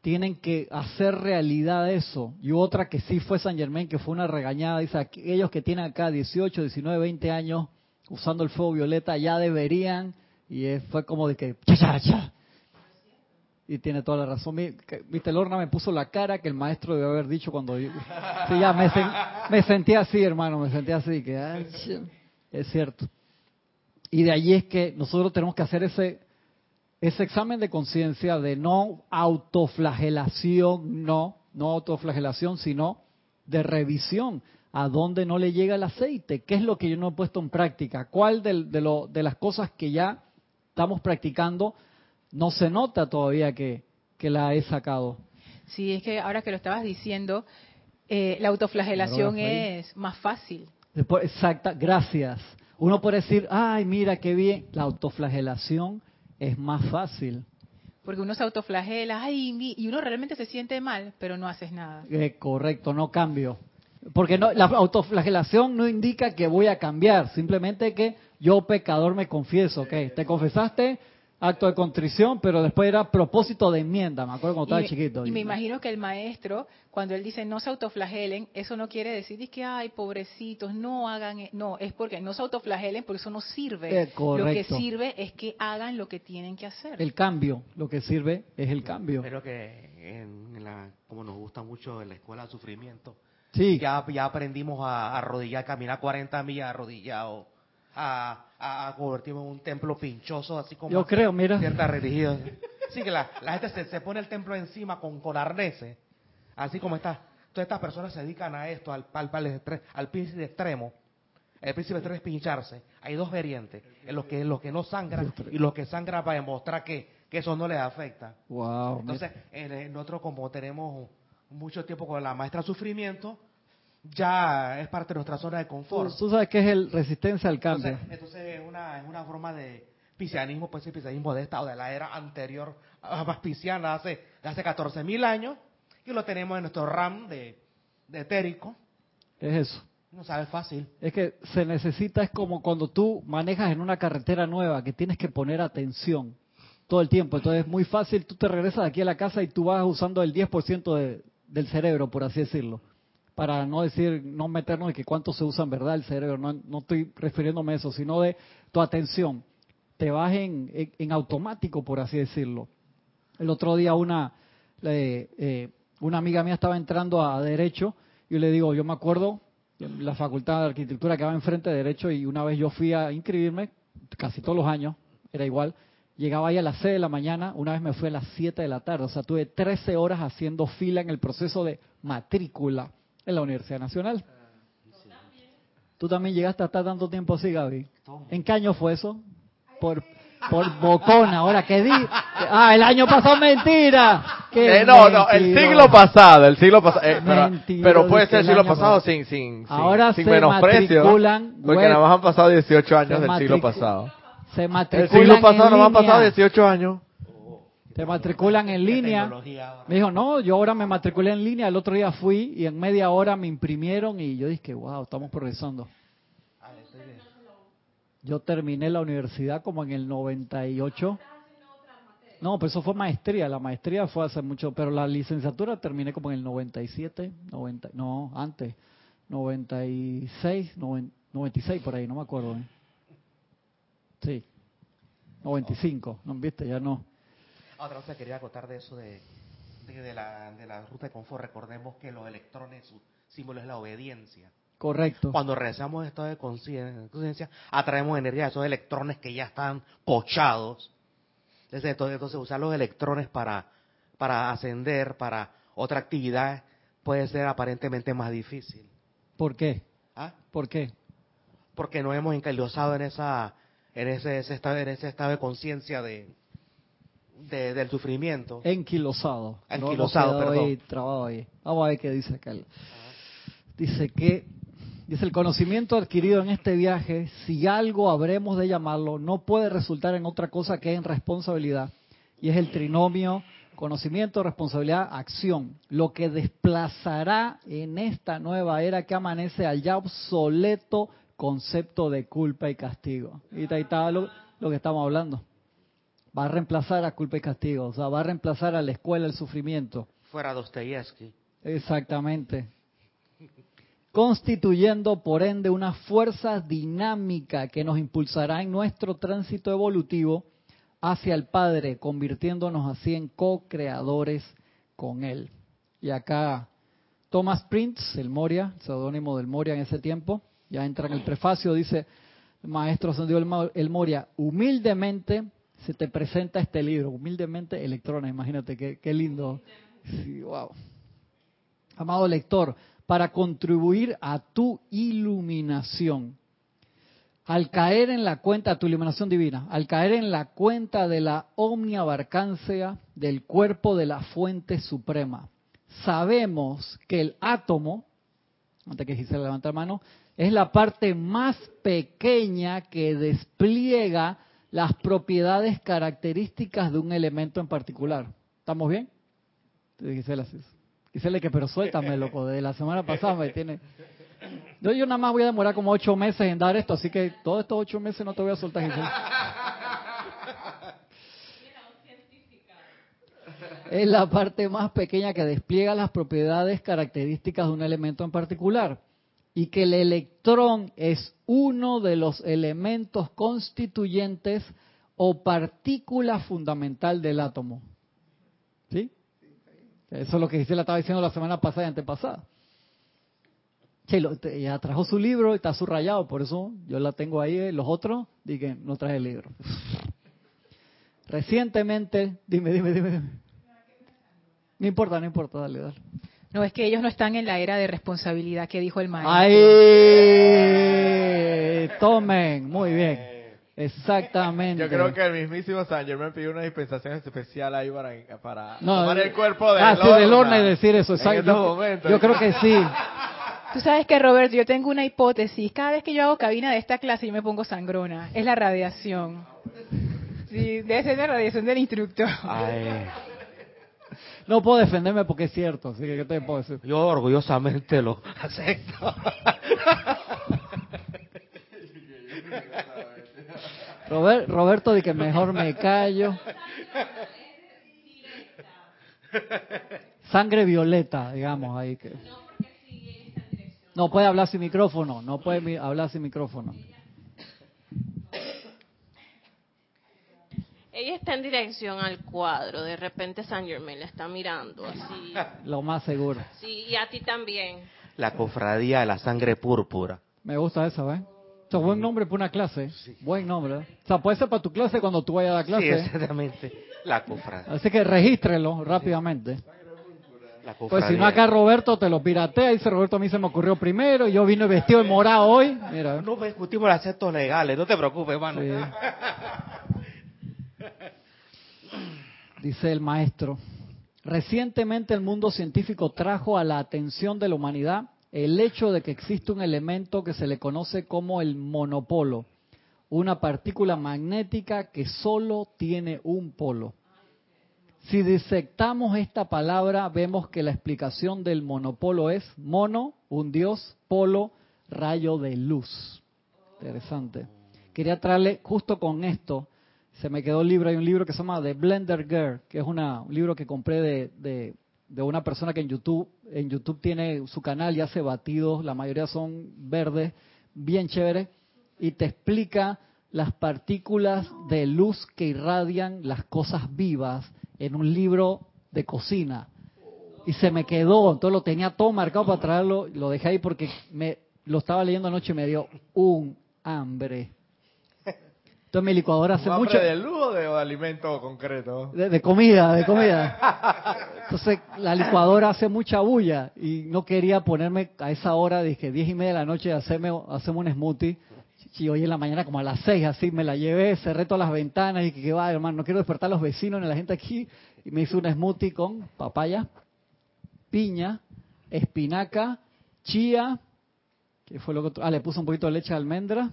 tienen que hacer realidad eso. Y otra que sí fue San Germán, que fue una regañada, dice, aquellos que tienen acá 18, 19, 20 años usando el fuego violeta ya deberían, y fue como de que, cha, cha, cha. Y tiene toda la razón. Viste, Lorna me puso la cara que el maestro debe haber dicho cuando yo... Sí, ya me, sen- me sentí así, hermano, me sentí así, que ay, ch- es cierto. Y de allí es que nosotros tenemos que hacer ese, ese examen de conciencia de no autoflagelación, no, no autoflagelación, sino de revisión. ¿A dónde no le llega el aceite? ¿Qué es lo que yo no he puesto en práctica? ¿Cuál de, lo- de las cosas que ya estamos practicando no se nota todavía que, que la he sacado? Sí, es que ahora que lo estabas diciendo, eh, la autoflagelación es más fácil. Después, exacta, gracias. Uno puede decir, ay, mira qué bien. La autoflagelación es más fácil. Porque uno se autoflagela, ay, y uno realmente se siente mal, pero no haces nada. Eh, correcto, no cambio. Porque no, la autoflagelación no indica que voy a cambiar, simplemente que yo pecador me confieso, ok, te confesaste, acto de contrición, pero después era propósito de enmienda, me acuerdo cuando estaba y, me- chiquito. y me imagino que el maestro, cuando él dice no se autoflagelen, eso no quiere decir es que, ay, pobrecitos, no hagan, e-". no, es porque no se autoflagelen, porque eso no sirve. Eh, lo que sirve es que hagan lo que tienen que hacer. El cambio, lo que sirve es el cambio. Pero que en, en la, como nos gusta mucho en la escuela de sufrimiento, Sí, ya, ya aprendimos a, a arrodillar, caminar 40 millas arrodillado, a, a, a convertirnos en un templo pinchoso, así como yo creo, mira. cierta religión. Sí, que la, la gente se, se pone el templo encima con, con arneses, así como está. Todas estas personas se dedican a esto, al, al, al, al príncipe extremo. El príncipe extremo es pincharse. Hay dos variantes, en los que, en los que no sangran y los que sangran para demostrar que, que eso no les afecta. Wow. Entonces, en, en nosotros como tenemos mucho tiempo con la maestra sufrimiento, ya es parte de nuestra zona de confort. tú sabes que es el resistencia al cambio. Entonces, entonces es, una, es una forma de piscianismo, pues el piscianismo de esta o de la era anterior, a más pisciana, hace, hace 14 mil años, y lo tenemos en nuestro RAM de, de etérico. Es eso. No sabe fácil. Es que se necesita, es como cuando tú manejas en una carretera nueva, que tienes que poner atención todo el tiempo. Entonces es muy fácil, tú te regresas aquí a la casa y tú vas usando el 10% de, del cerebro, por así decirlo. Para no decir, no meternos en que cuánto se usa en verdad el cerebro, no, no estoy refiriéndome a eso, sino de tu atención. Te vas en, en, automático, por así decirlo. El otro día una, eh, una amiga mía estaba entrando a Derecho y le digo, yo me acuerdo, la Facultad de Arquitectura que va enfrente de Derecho y una vez yo fui a inscribirme, casi todos los años, era igual, llegaba ahí a las 6 de la mañana, una vez me fui a las 7 de la tarde, o sea, tuve 13 horas haciendo fila en el proceso de matrícula en la Universidad Nacional. ¿Tú también llegaste a estar tanto tiempo así, Gaby? ¿En qué año fue eso? Por, por Bocona, ahora que di. Ah, el año pasado, mentira. Qué Eh, no, no, el siglo pasado, el siglo pasado. eh, pero, puede ser el el siglo pasado pasado. sin, sin, Ahora sin se menosprecio. matriculan, Porque web- nada más han pasado 18 años del siglo pasado. Se El matriculan siglo pasado más han pasado 18 años. Se matriculan en línea. Me dijo, no, yo ahora me matriculé en línea, el otro día fui y en media hora me imprimieron y yo dije, wow, estamos progresando. Ah. Yo terminé la universidad como en el 98. No, pero eso fue maestría, la maestría fue hace mucho, pero la licenciatura terminé como en el 97, 90, no, antes, 96, 90, 96 por ahí, no me acuerdo. ¿eh? Sí, 95, ¿no viste? Ya no. Otra cosa que quería acotar de eso de, de, de la, de la ruta de confort. Recordemos que los electrones, su símbolo es la obediencia. Correcto. Cuando regresamos a estado de conciencia, atraemos energía de esos electrones que ya están pochados. Entonces, entonces, entonces, usar los electrones para, para ascender, para otra actividad, puede ser aparentemente más difícil. ¿Por qué? ¿Ah? ¿Por qué? Porque no hemos encalosado en esa en ese, ese estado, en ese estado de conciencia de, de- del sufrimiento. Enquilosado. No, no Enquilosado, quedó perdón. ahí, trabado ahí. Vamos a ver qué dice acá. Dice que, dice el conocimiento adquirido en este viaje, si algo habremos de llamarlo, no puede resultar en otra cosa que en responsabilidad. Y es el trinomio conocimiento, responsabilidad, acción. Lo que desplazará en esta nueva era que amanece al ya obsoleto concepto de culpa y castigo. Y ahí está lo, lo que estamos hablando. Va a reemplazar a culpa y castigo, o sea, va a reemplazar a la escuela el sufrimiento. Fuera Dostoyevsky. Exactamente. Constituyendo, por ende, una fuerza dinámica que nos impulsará en nuestro tránsito evolutivo hacia el Padre, convirtiéndonos así en co-creadores con Él. Y acá Thomas Prince, el Moria, seudónimo del Moria en ese tiempo, ya entra en el prefacio, dice, Maestro Ascendido el el Moria, humildemente se te presenta este libro, humildemente electrones, imagínate qué, lindo. Amado lector, para contribuir a tu iluminación, al caer en la cuenta, tu iluminación divina, al caer en la cuenta de la omniabarcancia del cuerpo de la fuente suprema, sabemos que el átomo, antes que Gisela levante la mano, es la parte más pequeña que despliega las propiedades características de un elemento en particular. ¿Estamos bien? Gisela. Gisela, que pero suéltame, loco, de la semana pasada me tiene... Yo, yo nada más voy a demorar como ocho meses en dar esto, así que todos estos ocho meses no te voy a soltar, Gisela. Es la parte más pequeña que despliega las propiedades características de un elemento en particular. Y que el electrón es uno de los elementos constituyentes o partícula fundamental del átomo. ¿Sí? Eso es lo que Gisela estaba diciendo la semana pasada y antepasada. Sí, lo- te- ella trajo su libro y está subrayado, por eso yo la tengo ahí. eh, Los otros, dije, no traje el libro. Recientemente, dime, dime, dime, dime. No importa, no importa, dale, dale. No, es que ellos no están en la era de responsabilidad que dijo el maestro. ¡Ahí! Tomen, muy bien. Exactamente. Yo creo que el mismísimo San Germán pidió una dispensación especial ahí para, para No, tomar eh, el cuerpo de ah, sí, del horno y decir eso, exacto. Yo, yo creo que sí. Tú sabes que, Roberto, yo tengo una hipótesis. Cada vez que yo hago cabina de esta clase, yo me pongo sangrona. Es la radiación. Sí, debe ser la radiación del instructor. Ay, No puedo defenderme porque es cierto, así que ¿qué te puedo decir? yo orgullosamente lo acepto. Robert- Roberto dice que mejor me callo. Sangre violeta, digamos ahí que. No puede hablar sin micrófono, no puede hablar sin micrófono. Ella está en dirección al cuadro. De repente San Germain la está mirando así. Lo más seguro. Sí, y a ti también. La cofradía de la sangre púrpura. Me gusta esa, ¿ves? O sea, buen nombre para una clase. Buen nombre. ¿eh? O sea, puede ser para tu clase cuando tú vayas a la Sí, clase. exactamente. La cofradía. Así que regístrelo rápidamente. La Pues cofradía. si no acá Roberto te lo piratea, dice Roberto a mí se me ocurrió primero, y yo vine vestido de morado hoy, mira. No discutimos los aceptos legales, no te preocupes, hermano. Sí. Dice el maestro, recientemente el mundo científico trajo a la atención de la humanidad el hecho de que existe un elemento que se le conoce como el monopolo, una partícula magnética que solo tiene un polo. Si disectamos esta palabra, vemos que la explicación del monopolo es mono, un dios, polo, rayo de luz. Interesante. Quería traerle justo con esto, se me quedó el libro, hay un libro que se llama The Blender Girl, que es una, un libro que compré de, de, de una persona que en YouTube, en YouTube tiene su canal y hace batidos, la mayoría son verdes, bien chévere, y te explica las partículas de luz que irradian las cosas vivas en un libro de cocina. Y se me quedó, entonces lo tenía todo marcado para traerlo, lo dejé ahí porque me lo estaba leyendo anoche y me dio un hambre. Entonces mi licuadora hace ¿Un hambre mucho de luz o de alimento concreto? de, de comida, de comida. Entonces la licuadora hace mucha bulla y no quería ponerme a esa hora, dije diez y media de la noche, hacerme, hacerme un smoothie. Y hoy en la mañana como a las seis así me la llevé, cerré todas las ventanas y que, va hermano, no quiero despertar a los vecinos ni a la gente aquí. Y me hice un smoothie con papaya, piña, espinaca, chía, que fue lo que otro- ah le puse un poquito de leche de almendra,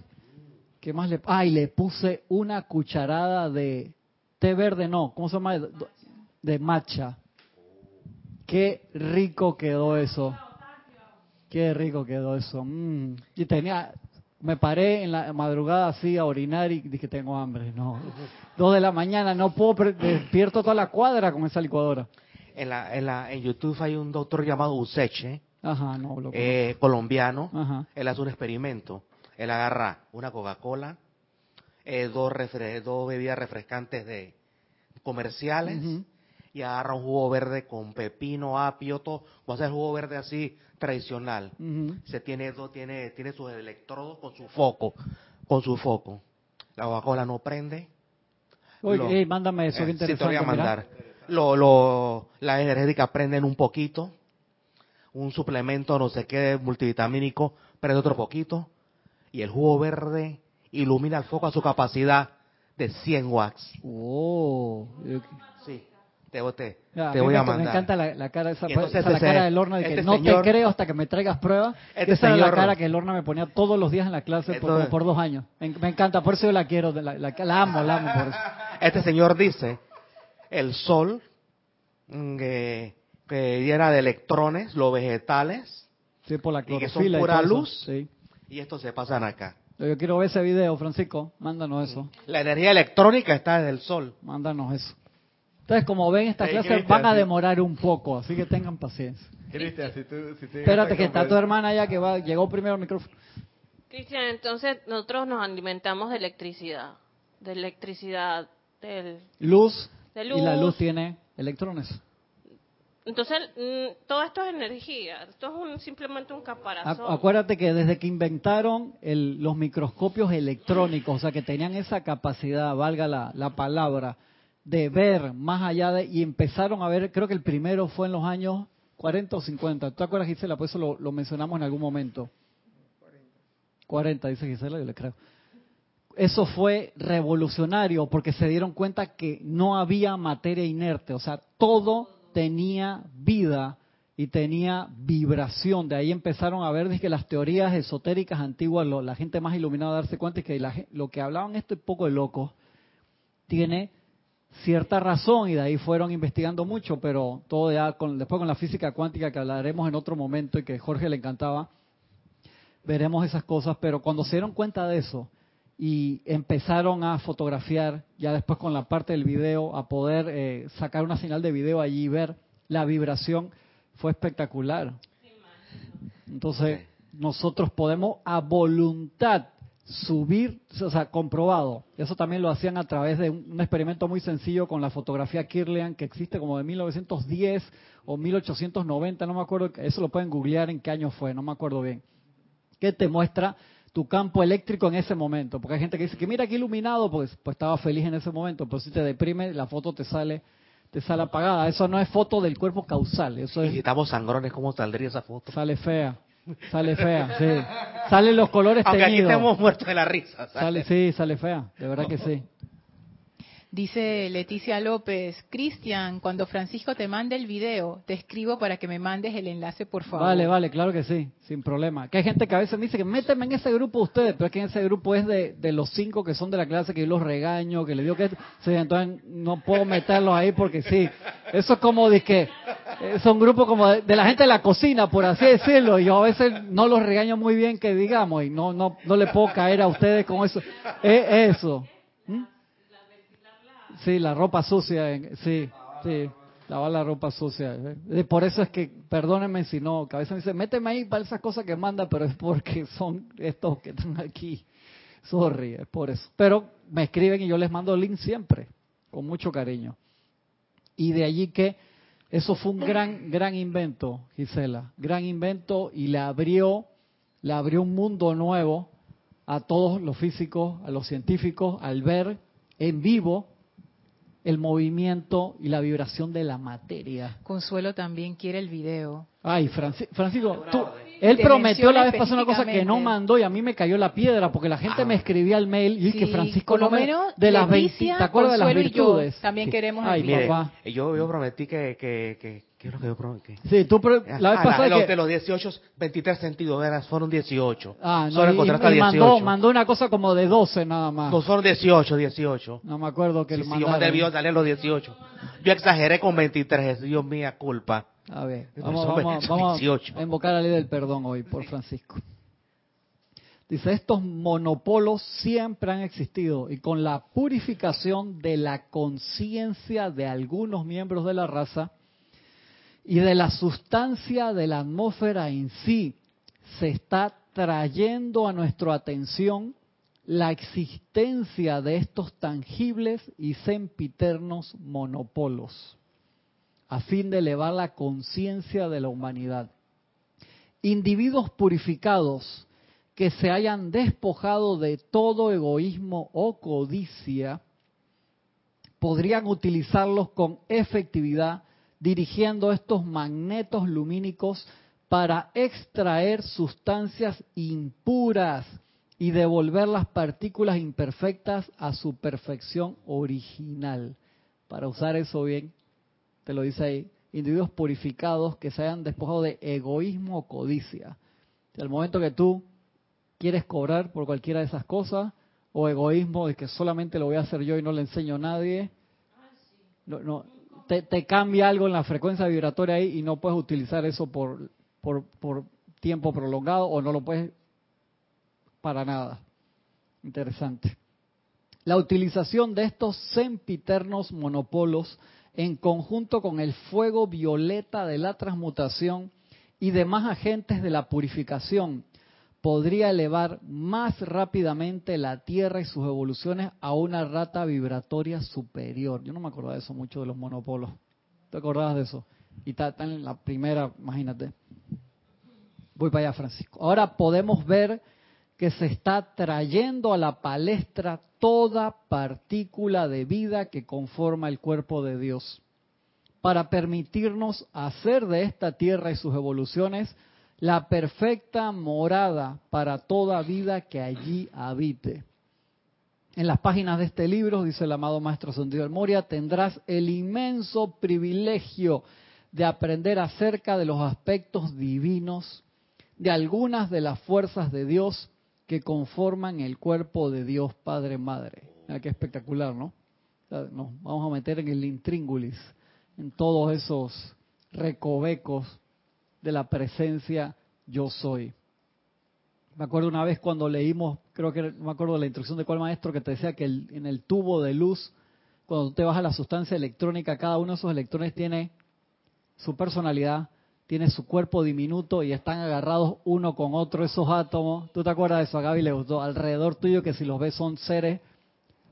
¿qué más le? Ah y le puse una cucharada de té verde, no, ¿cómo se llama? De, de matcha. Qué rico quedó eso. Qué rico quedó eso. Mm. Y tenía, me paré en la madrugada así a orinar y dije tengo hambre. No, dos de la mañana, no puedo, despierto toda la cuadra con esa licuadora. En, la, en, la, en YouTube hay un doctor llamado Useche, Ajá, no, lo eh, colombiano. Ajá. Él hace un experimento. Él agarra una Coca-Cola, eh, dos, bebidas refrescantes de comerciales y agarra un jugo verde con pepino, apio, todo. Va a hacer jugo verde así tradicional. Se tiene, dos- tiene, tiene sus electrodos con su foco, con su foco. La Coca-Cola no prende. Oye, Lo- mándame eso, Eh, sí, te voy a mandar. Lo, lo, las energéticas prenden un poquito. Un suplemento, no sé qué, multivitamínico, prende otro poquito. Y el jugo verde ilumina el foco a su capacidad de 100 watts. Oh, Sí, te, te, Ya, te me voy a mandar. Me encanta la, la cara esa, Y entonces esa la cara del horno de que este no señor- te creo hasta que me traigas pruebas. Este esa era la señor- cara que el horno me ponía todos los días en la clase por, Entonces- por dos años. Me, me encanta, por eso yo la quiero, la, la- la amo, la amo por eso. Este señor dice, el sol, mm, que, que llena de electrones, los vegetales, Sí, por la Y que son pura luz. Sí. Y estos se pasan acá. Yo quiero ver ese video, Francisco. Mándanos eso. La energía electrónica está desde el sol. Mándanos eso. Entonces, como ven, estas Ey, clases van a demorar un poco, así que tengan paciencia. Cristian, si tú... Si tú Espérate que está tu hermana ya que va, llegó primero al micrófono. Cristian, entonces nosotros nos alimentamos de electricidad. De electricidad. Del... Luz, De y la luz. luz tiene electrones. Entonces, mm, todo esto es energía. Esto es un- simplemente un caparazón. Acuérdate que desde que inventaron el- los microscopios electrónicos, o sea, que tenían esa capacidad, valga la, la palabra, de ver más allá de, y empezaron a ver, creo que el primero fue en los años 40 o 50. ¿Tú te acuerdas, Gisela? Por eso lo, mencionamos en algún momento. 40, dice Gisela, yo le creo. Eso fue revolucionario porque se dieron cuenta que no había materia inerte, o sea, todo tenía vida y tenía vibración. De ahí empezaron a ver que las teorías esotéricas antiguas, lo- la gente más iluminada darse cuenta es que la lo que hablaban esto es poco de locos, tiene cierta razón y de ahí fueron investigando mucho, pero todo ya con, después con la física cuántica que hablaremos en otro momento y que Jorge le encantaba, veremos esas cosas, pero cuando se dieron cuenta de eso y empezaron a fotografiar, ya después con la parte del video, a poder eh, sacar una señal de video allí y ver la vibración, fue espectacular. Entonces, nosotros podemos a voluntad subir, o sea, comprobado. Eso también lo hacían a través de un, un experimento muy sencillo con la fotografía Kirlian, que existe como de 1910 o 1890, no me acuerdo, eso lo pueden googlear en qué año fue, no me acuerdo bien, que te muestra tu campo eléctrico en ese momento, porque hay gente que dice que mira qué iluminado, pues, pues estaba feliz en ese momento, pero si te deprime, la foto te sale te sale apagada. Eso no es foto del cuerpo causal, eso Y es si estamos sangrones, ¿cómo saldría esa foto? Sale fea. Sale fea, sí. Salen los colores Aunque aquí teñidos. estemos muertos de la risa. Sale, sí, sale fea. De verdad que sí. Dice Leticia López, Cristian, cuando Francisco te mande el video, te escribo para que me mandes el enlace, por favor. Vale, vale, claro que sí, sin problema. Hay gente que a veces me dice que méteme en ese grupo ustedes, pero es que en ese grupo es de, de los cinco que son de la clase que yo los regaño, que les digo que... Entonces no puedo meterlos ahí porque sí. Eso es como de que... Es un grupo como de, de la gente de la cocina, por así decirlo. Y yo a veces no los regaño muy bien que digamos y no no no le puedo caer a ustedes con eso. Es eso. Sí, la ropa sucia, sí, sí, lavar la ropa sucia. Eh, Por eso es que, perdónenme si no, que a veces me dicen, méteme ahí para esas cosas que manda, pero es porque son estos que están aquí. Sorry, es por eso. Pero me escriben y yo les mando link siempre, con mucho cariño. Y de allí que eso fue un gran, gran invento, Gisela, gran invento y le abrió, le abrió un mundo nuevo a todos los físicos, a los científicos, al ver en vivo el movimiento y la vibración de la materia. Consuelo también quiere el video. Ay, Franci- Francisco, tú, él Te prometió la vez pasada una cosa que no mandó y a mí me cayó la piedra porque la gente me escribía al mail y dije, Sí, Francisco, no me- de las 20, Leticia, ¿te acuerdas de las Consuelo y yo virtudes? también Sí. queremos el Ay, video. Mire, papá. yo, yo prometí que, que, que, ¿qué es lo que yo prometí? Sí, tú pro- la vez Ah, pasada de los, que- de los 18, 23 sentidos, eran, fueron 18. Ah, no, Solo y- encontré y hasta 18. mandó, mandó una cosa como de 12 nada más. No, fueron 18, 18. No me acuerdo que Sí, le sí, yo mandé mandaron. el video, salían los 18. Yo exageré con 23, Dios mía, culpa. A ver, Son vamos, ve- vamos, son vamos 18. a invocar la ley del perdón hoy por Francisco. Dice, estos monopolos siempre han existido y con la purificación de la conciencia de algunos miembros de la raza y de la sustancia de la atmósfera en sí, se está trayendo a nuestra atención la existencia de estos tangibles y sempiternos monopolos a fin de elevar la conciencia de la humanidad. Individuos purificados que se hayan despojado de todo egoísmo o codicia, podrían utilizarlos con efectividad dirigiendo estos magnetos lumínicos para extraer sustancias impuras y devolver las partículas imperfectas a su perfección original. Para usar eso bien, te lo dice ahí, individuos purificados que se hayan despojado de egoísmo o codicia. Al momento que tú quieres cobrar por cualquiera de esas cosas, o egoísmo de que solamente lo voy a hacer yo y no le enseño a nadie, no, no, te, cambia algo en la frecuencia vibratoria ahí y no puedes utilizar eso por, por, por tiempo prolongado o no lo puedes para nada. Interesante. La utilización de estos sempiternos monopolos en conjunto con el fuego violeta de la transmutación y demás agentes de la purificación podría elevar más rápidamente la Tierra y sus evoluciones a una rata vibratoria superior. Yo no me acordaba de eso mucho de los monopolos. ¿Te acordabas de eso? Y está, está en la primera, imagínate. Voy para allá, Francisco. Ahora podemos ver que se está trayendo a la palestra toda partícula de vida que conforma el cuerpo de Dios, para permitirnos hacer de esta tierra y sus evoluciones la perfecta morada para toda vida que allí habite. En las páginas de este libro, dice el amado Maestro Ascendido del Moria, tendrás el inmenso privilegio de aprender acerca de los aspectos divinos de algunas de las fuerzas de Dios que conforman el cuerpo de Dios Padre Madre. Mira qué espectacular, ¿no? Nos vamos a meter en el intríngulis, en todos esos recovecos de la presencia yo soy. Me acuerdo una vez cuando leímos, creo que no me acuerdo de la instrucción de cuál maestro que te decía que en el tubo de luz, cuando tú te vas a la sustancia electrónica, cada uno de esos electrones tiene su personalidad, tiene su cuerpo diminuto y están agarrados uno con otro esos átomos. ¿Tú te acuerdas de eso? A Gaby le gustó. Alrededor tuyo que si los ves son seres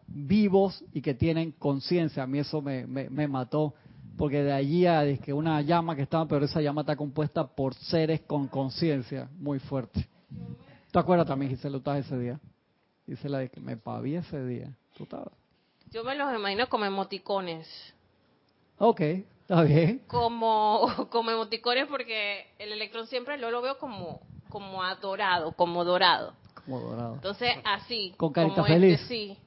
vivos y que tienen conciencia. A mí eso me, me mató. Porque de allí a es que una llama que estaba, pero esa llama está compuesta por seres con conciencia muy fuerte. ¿Te acuerdas también, Gisela, estabas ese día? Gisela, de que me paví ese día. ¿Tú estabas? Yo me los imagino como emoticones. Ok, está bien. Como, como emoticones porque el electrón siempre yo lo veo como, como adorado, como dorado. Como dorado. Entonces, así. Con carita como feliz. Este, sí.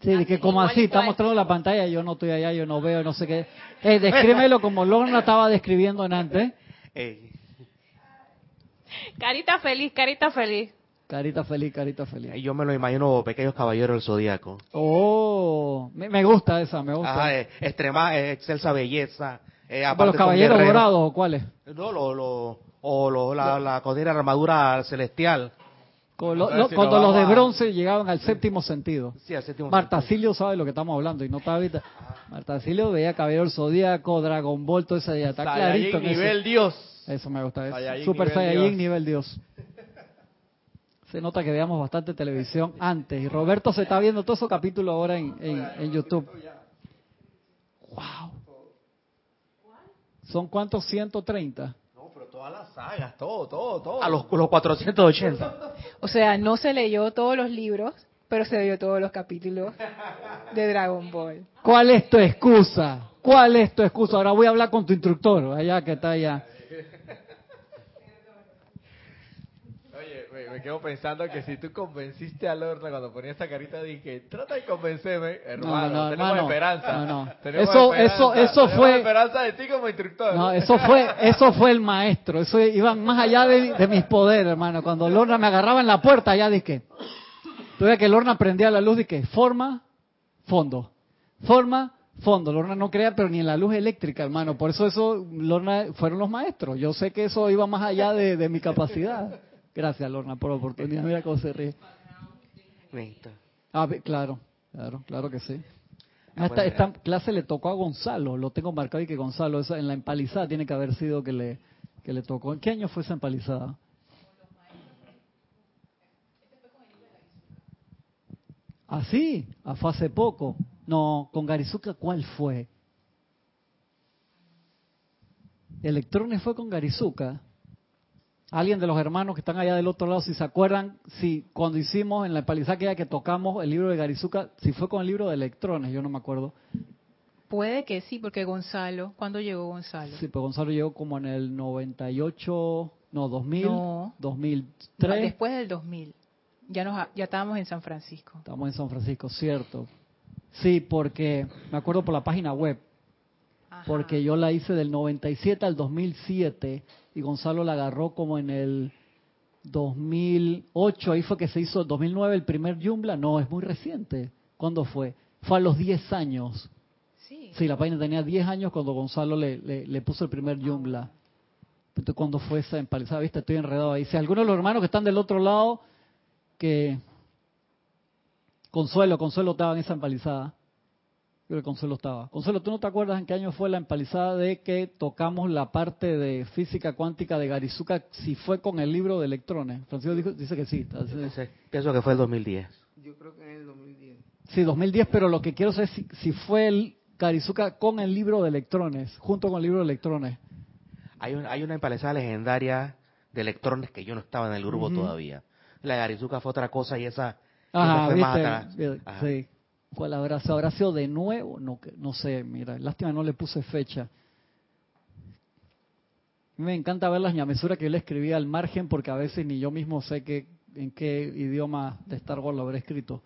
Sí, de que como así, está mostrando la pantalla, yo no estoy allá, yo no veo, no sé qué. Eh, descríbelo como Lorna estaba describiendo en antes. Ey, Carita feliz, carita feliz. Carita feliz, carita feliz. yo me lo imagino pequeños caballeros del zodiaco. Oh, me, me gusta esa, me gusta. Ajá, eh, extrema, eh, excelsa belleza. Eh, ¿Para aparte los caballeros dorados o cuáles? No, lo, lo, o lo, la, la condena armadura celestial. Con lo- si cuando los de vamos a- bronce llegaban al séptimo sentido. Sí, al séptimo Marta. Silio sabe lo que estamos hablando y no está ahorita. Marta Silio veía Caballero Zodíaco, Dragon Ball, todo ese día. Está Saiyajin clarito. eso. nivel Dios. Eso me gusta. es Saiyajin Super nivel Saiyajin Dios. nivel Dios. Se nota que veamos bastante televisión antes. Y Roberto se está viendo todos esos capítulos ahora en, en, en YouTube. ¡Wow! ¿Son cuántos? 130. Todas las sagas, todo, todo, todo. A los, los 480. O sea, no se leyó todos los libros, pero se leyó todos los capítulos de Dragon Ball. ¿Cuál es tu excusa? ¿Cuál es tu excusa? Ahora voy a hablar con tu instructor, allá que está allá. Oye, me, quedo pensando que si tú convenciste a Lorna cuando ponía esta carita, dije, trata de convencerme, hermano, no, tenemos hermano. esperanza. No, no. Tenemos Eso- esperanza, eso- eso tenemos fue- esperanza de ti como instructor. No, eso fue, eso fue el maestro. Eso iba más allá de, de mis poderes, hermano. Cuando Lorna me agarraba en la puerta, ya dije, tuve que Lorna prendía la luz, dije, forma, fondo. Forma, fondo. Lorna no creía, pero ni en la luz eléctrica, hermano. Por eso eso, Lorna, fueron los maestros. Yo sé que eso iba más allá de, de mi capacidad. Gracias, Lorna, por la oportunidad. Mira cómo se ríe. Ah, claro, claro, claro que sí. Ah, esta clase le tocó a Gonzalo, lo tengo marcado y que Gonzalo, esa, en la empalizada tiene que haber sido que le, que le tocó. ¿En qué año fue esa empalizada? Ah, sí, ah, fue hace poco. No, con Garizuka, ¿cuál fue? Electrones fue con Garizuka. Alguien de los hermanos que están allá del otro lado, si se acuerdan, si cuando hicimos en la aquella que tocamos el libro de Garizuka, si fue con el libro de electrones, yo no me acuerdo. Puede que sí, porque Gonzalo, ¿cuándo llegó Gonzalo? Sí, pero Gonzalo llegó como en el 98, no, 2000, No. 2003. Ah, Después del 2000. Ya, nos, ya estábamos en San Francisco. Estamos en San Francisco, cierto. Sí, porque me acuerdo por la página web, Ajá. porque yo la hice del 97 al 2007 y Gonzalo la agarró como en el 2008, ahí fue que se hizo, 2009 el primer Yumbla, no, es muy reciente. ¿Cuándo fue? Fue a los 10 años. Sí. Sí, la página tenía 10 años cuando Gonzalo le, le, le puso el primer Yumbla. Entonces, ¿cuándo fue esa empalizada? Viste, estoy enredado ahí. Si algunos de los hermanos que están del otro lado, que... Consuelo, Consuelo estaba en esa empalizada. Yo creo que Consuelo estaba. Consuelo, ¿tú no te acuerdas en qué año fue la empalizada de que tocamos la parte de física cuántica de Garizuka? Si fue con el libro de electrones. Francisco dijo- dice que sí. Ese- pienso que fue el 2010. Yo creo que en el 2010. Sí, 2010, pero lo que quiero saber es si, si fue el Garizuka con el libro de electrones, junto con el libro de electrones. Hay, un- hay una empalizada legendaria de electrones que yo no estaba en el grupo Ujú. todavía. La de Garizuka fue otra cosa y esa, Ajá, esa fue más viste, atrás. Bien, Ajá. sí. ¿Cuál habrá sido? ¿Habrá sido de nuevo? No, no sé, mira, lástima no le puse fecha. Me encanta ver las ñamesuras que yo le escribía al margen porque a veces ni yo mismo sé que, en qué idioma de Star Wars lo habré escrito.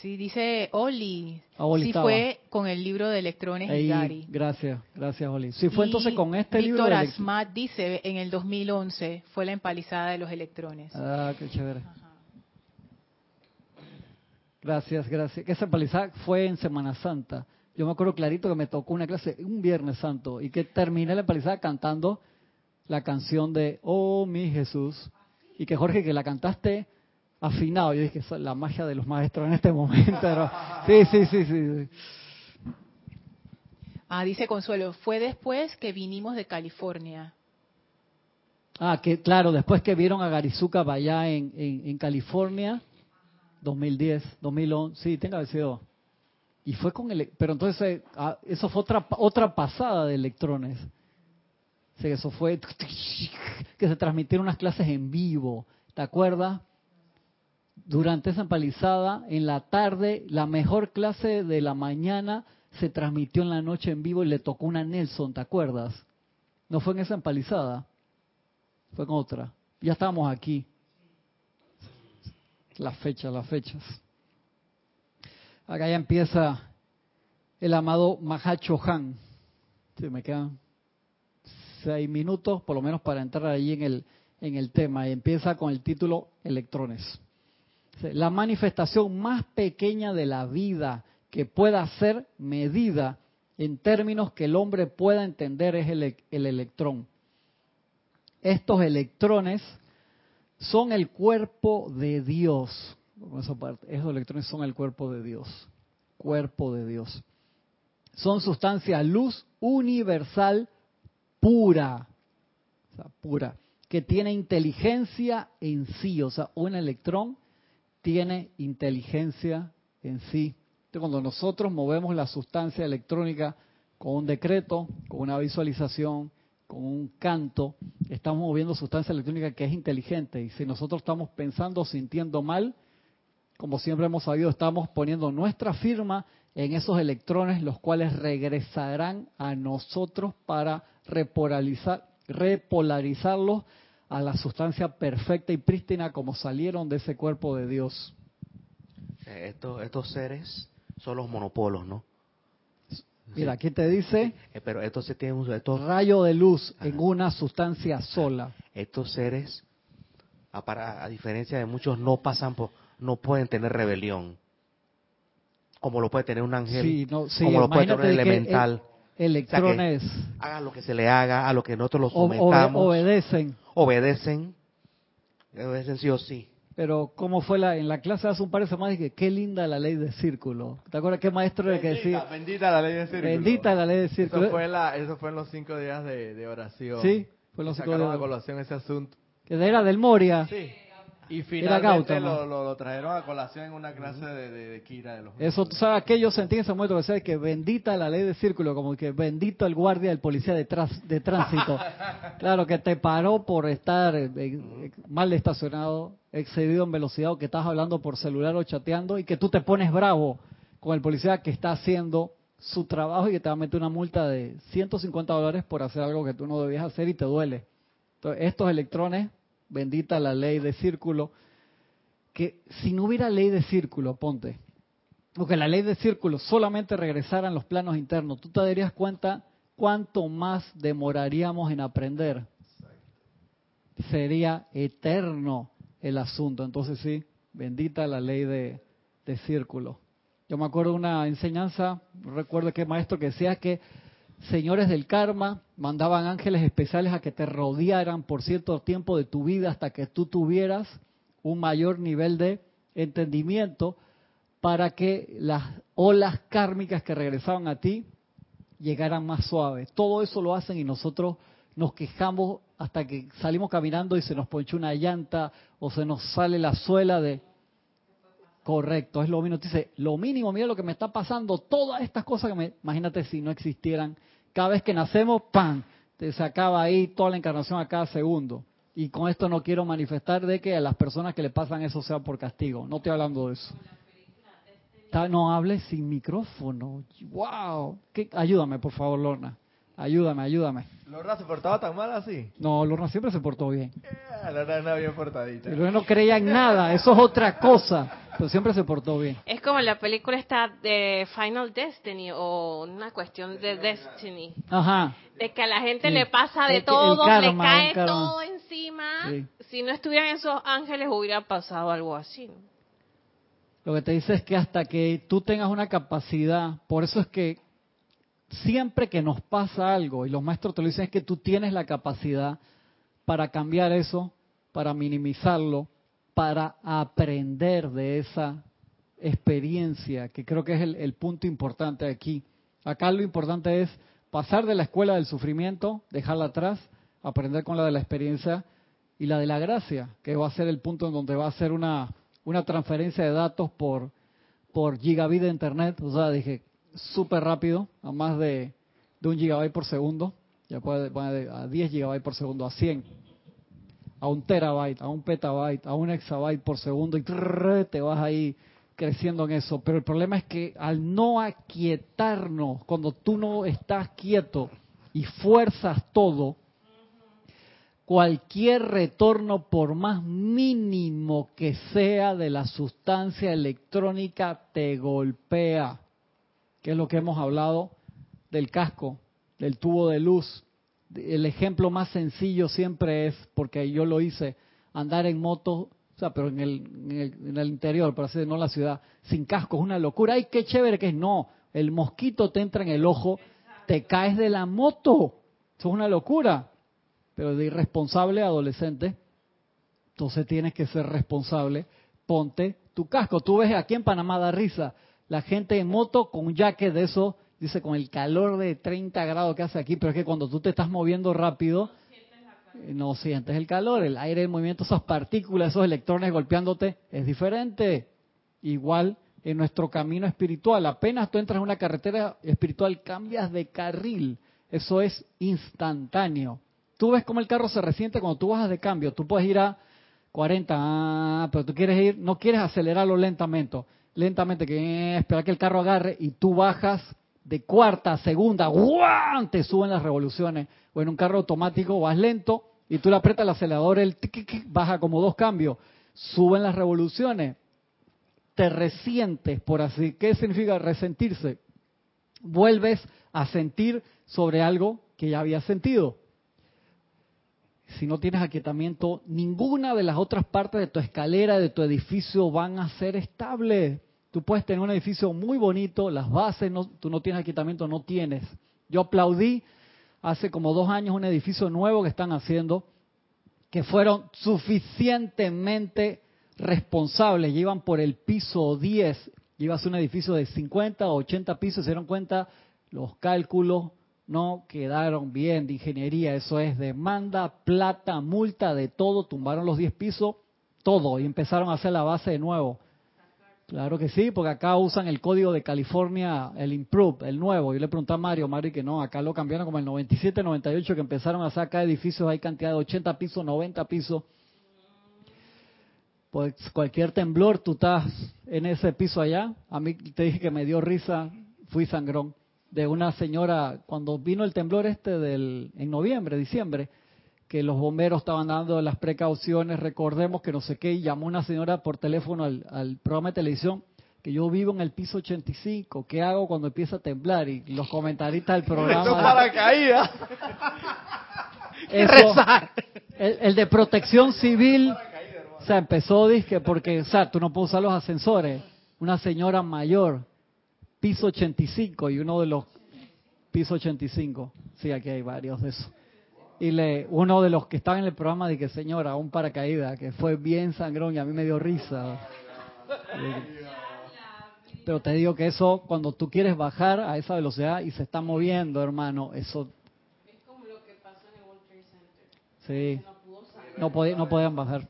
Sí, dice Oli. Ah, Oli sí estaba. fue con el libro de electrones Ey, y Gary. gracias, gracias, Oli. Si fue Y entonces con este libro. Víctor de elec- Asmat dice, en el 2011 fue la empalizada de los electrones. Ah, qué chévere. Gracias, gracias. Que esa empalizada fue en Semana Santa. Yo me acuerdo clarito que me tocó una clase un Viernes Santo y que terminé la empalizada cantando la canción de Oh mi Jesús. Y que Jorge, que la cantaste afinado. Yo dije, es la magia de los maestros en este momento. Pero- Sí, sí, sí, sí. sí. Ah, dice Consuelo, fue después que vinimos de California. Ah, que claro, después que vieron a Garizuka allá en, en, en California, 2010, 2011, sí, tenga sido. Y fue con el, pero entonces eh, ah, eso fue otra otra pasada de electrones. Eso fue que se transmitieron unas clases en vivo, ¿te acuerdas? Durante esa empalizada, en la tarde, la mejor clase de la mañana se transmitió en la noche en vivo y le tocó una Nelson, ¿te acuerdas? No fue en esa empalizada. Fue con otra. Ya estábamos aquí. Las fechas, las fechas. Acá ya empieza el amado Mahacho Han. Me quedan seis minutos, por lo menos para entrar allí en el, en el tema. Y empieza con el título Electrones. La manifestación más pequeña de la vida que pueda ser medida en términos que el hombre pueda entender es el, el electrón estos electrones son el cuerpo de Dios. Esos electrones son el cuerpo de Dios. Cuerpo de Dios. Son sustancia luz universal pura. O sea, pura. Que tiene inteligencia en sí. O sea, un electrón tiene inteligencia en sí. Entonces, cuando nosotros movemos la sustancia electrónica con un decreto, con una visualización, con un canto, estamos moviendo sustancia electrónica que es inteligente. Y si nosotros estamos pensando o sintiendo mal, como siempre hemos sabido, estamos poniendo nuestra firma en esos electrones, los cuales regresarán a nosotros para repolarizar, repolarizarlos a la sustancia perfecta y prístina como salieron de ese cuerpo de Dios. Eh, estos seres son los monopolos, ¿no? Mira, aquí te dice Eh, pero tienen un- estos, rayo de luz en una sustancia sola. estos seres, a, para- a diferencia de muchos, no pasan por, no pueden tener rebelión. Como lo puede tener un ángel, Sí, no, sí, como lo puede tener un elemental. electrones Haga lo que se le haga, a lo que nosotros los o- sometamos, obedecen. obedecen, obedecen sí o sí. Pero ¿cómo fue la en la clase hace un par de semanas? Dije, qué linda la ley de círculo. ¿Te acuerdas qué maestro era que Bendita, decía? bendita la ley de círculo. Bendita la ley de círculo. Eso fue, la, eso fue en los cinco días de, de oración. Sí, fue en los cinco Sacaron días. a colación ese asunto. Que era del Moria. Sí. Y finalmente lo, lo, lo trajeron a colación en una clase de, de, de Kira de los Eso, tú sabes, que yo sentí en ese momento que decía que bendita la ley de círculo, como que bendito el guardia del policía de, de tránsito. claro, que te paró por estar eh, mal estacionado, excedido en velocidad, o que estás hablando por celular o chateando, y que tú te pones bravo con el policía que está haciendo su trabajo y que te va a meter una multa de 150 dólares por hacer algo que tú no debías hacer y te duele. Entonces, estos electrones, bendita la ley de círculo, que si no hubiera ley de círculo, ponte, o que la ley de círculo solamente regresara en los planos internos, tú te darías cuenta cuánto más demoraríamos en aprender. Sería eterno el asunto. Entonces sí, bendita la ley de, de círculo. Yo me acuerdo una enseñanza, recuerdo qué maestro que decía que señores del karma mandaban ángeles especiales a que te rodearan por cierto tiempo de tu vida hasta que tú tuvieras un mayor nivel de entendimiento para que las olas kármicas que regresaban a ti llegaran más suaves. Todo eso lo hacen y nosotros nos quejamos hasta que salimos caminando y se nos ponchó una llanta o se nos sale la suela de... Correcto, es lo mínimo. Dice, lo mínimo, mira lo que me está pasando, todas estas cosas que me... Imagínate si no existieran. Cada vez que nacemos, ¡pam! Te se acaba ahí toda la encarnación a cada segundo. Y con esto no quiero manifestar de que a las personas que le pasan eso sea por castigo. No estoy hablando de eso. No hables sin micrófono. ¡Wow! ¿Qué? Ayúdame, por favor, Lorna. Ayúdame, ayúdame. ¿Lorna se portaba tan mal así? No, Lorna siempre se portó bien. Eh, Lorna era bien portadita. Lorna no creía en nada, eso es otra cosa. Pero siempre se portó bien. Es como la película esta de Final Destiny o una cuestión de Destiny. Ajá. De que a la gente Sí. le pasa de El que- el todo, karma, le cae todo encima. Sí. Si no estuvieran esos ángeles hubiera pasado algo así. ¿no? Lo que te dice es que hasta que tú tengas una capacidad, por eso es que siempre que nos pasa algo, y los maestros te lo dicen, es que tú tienes la capacidad para cambiar eso, para minimizarlo, para aprender de esa experiencia, que creo que es el, punto importante aquí. Acá lo importante es pasar de la escuela del sufrimiento, dejarla atrás, aprender con la de la experiencia y la de la gracia, que va a ser el punto en donde va a ser una, una transferencia de datos por, por gigabit de internet, o sea, dije, súper rápido, a más de, un gigabyte por segundo, ya puede, a 10 gigabytes por segundo, a 100, a un terabyte, a un petabyte, a un exabyte por segundo, y te vas ahí creciendo en eso. Pero el problema es que al no aquietarnos, cuando tú no estás quieto y fuerzas todo, cualquier retorno, por más mínimo que sea de la sustancia electrónica, te golpea. Que es lo que hemos hablado del casco, del tubo de luz. El ejemplo más sencillo siempre es, porque yo lo hice, andar en moto, o sea, pero en el, en el, interior, para decir, no en la ciudad, sin casco, es una locura. ¡Ay, qué chévere que es! No, el mosquito te entra en el ojo, te caes de la moto. Eso es una locura pero de irresponsable adolescente, entonces tienes que ser responsable, ponte tu casco. Tú ves aquí en Panamá da risa, la gente en moto con un jacket de eso, dice con el calor de 30 grados que hace aquí, pero es que cuando tú te estás moviendo rápido, eh, no sientes el calor, el aire, el movimiento, esas partículas, esos electrones golpeándote, es diferente. Igual en nuestro camino espiritual, apenas tú entras en una carretera espiritual, cambias de carril, eso es instantáneo. Tú ves cómo el carro se resiente cuando tú bajas de cambio. Tú puedes ir a 40, ah, pero tú quieres ir, no quieres acelerarlo lentamente, lentamente, que eh, esperar que el carro agarre y tú bajas de cuarta a segunda, ¡guau! te suben las revoluciones. O en un carro automático vas lento y tú le aprietas el acelerador, el tiqui, baja como dos cambios, suben las revoluciones. Te resientes, por así. ¿Qué significa resentirse? Vuelves a sentir sobre algo que ya habías sentido si no tienes aquietamiento, ninguna de las otras partes de tu escalera, de tu edificio van a ser estables. Tú puedes tener un edificio muy bonito, las bases, no, tú no tienes aquietamiento, no tienes. Yo aplaudí hace como dos años un edificio nuevo que están haciendo, que fueron suficientemente responsables, llevan por el piso 10, iba a ser un edificio de 50 o 80 pisos, se dieron cuenta los cálculos no quedaron bien de ingeniería, eso es demanda, plata, multa, de todo, tumbaron los 10 pisos, todo, y empezaron a hacer la base de nuevo. Claro que sí, porque acá usan el código de California, el Improve, el nuevo. Yo le pregunté a Mario, Mario que no, acá lo cambiaron como el 97, 98, que empezaron a sacar edificios, hay cantidad de 80 pisos, 90 pisos. Pues cualquier temblor, tú estás en ese piso allá. A mí te dije que me dio risa, fui sangrón de una señora cuando vino el temblor este del en noviembre, diciembre, que los bomberos estaban dando las precauciones, recordemos que no sé qué, y llamó una señora por teléfono al, al programa de televisión que yo vivo en el piso 85, ¿qué hago cuando empieza a temblar? Y los comentaristas del programa... Eso para caída. Eso, el, el de protección civil, o sea, empezó, dije, porque, o sea, tú no puedes usar los ascensores. Una señora mayor, piso 85 y uno de los piso 85. Sí, aquí hay varios de esos. Y le, uno de los que estaban en el programa dije, señora, un paracaídas, que fue bien sangrón y a mí me dio risa. Pero te digo que eso, cuando tú quieres bajar a esa velocidad y se está moviendo, hermano, eso... Es como lo que pasó en el World Trade Center. Sí, No podían, no podían bajar.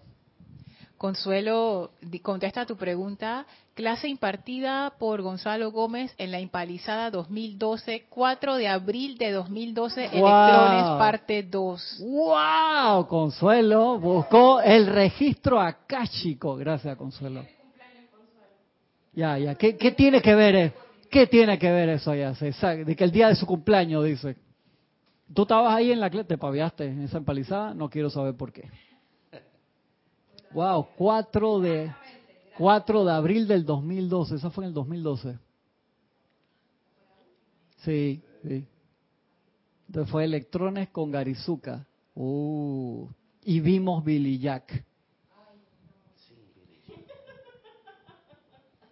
Consuelo, contesta tu pregunta. Clase impartida por Gonzalo Gómez en la Empalizada 2012, 4 de abril de 2012, Wow. Electrones, parte 2. ¡Wow! Consuelo buscó el registro akáshico. Gracias, Consuelo. Ya, ya. ¿Qué, qué tiene que ver? eh? ¿Qué tiene que ver eso ya? De que el día de su cumpleaños, dice. Tú estabas ahí en la clase, te paviaste en esa empalizada, no quiero saber por qué. Wow, 4 de 4 de abril del 2012, eso fue en el 2012. Sí, sí. Entonces fue Electrones con Garizuka. Uh, y vimos Billy Jack.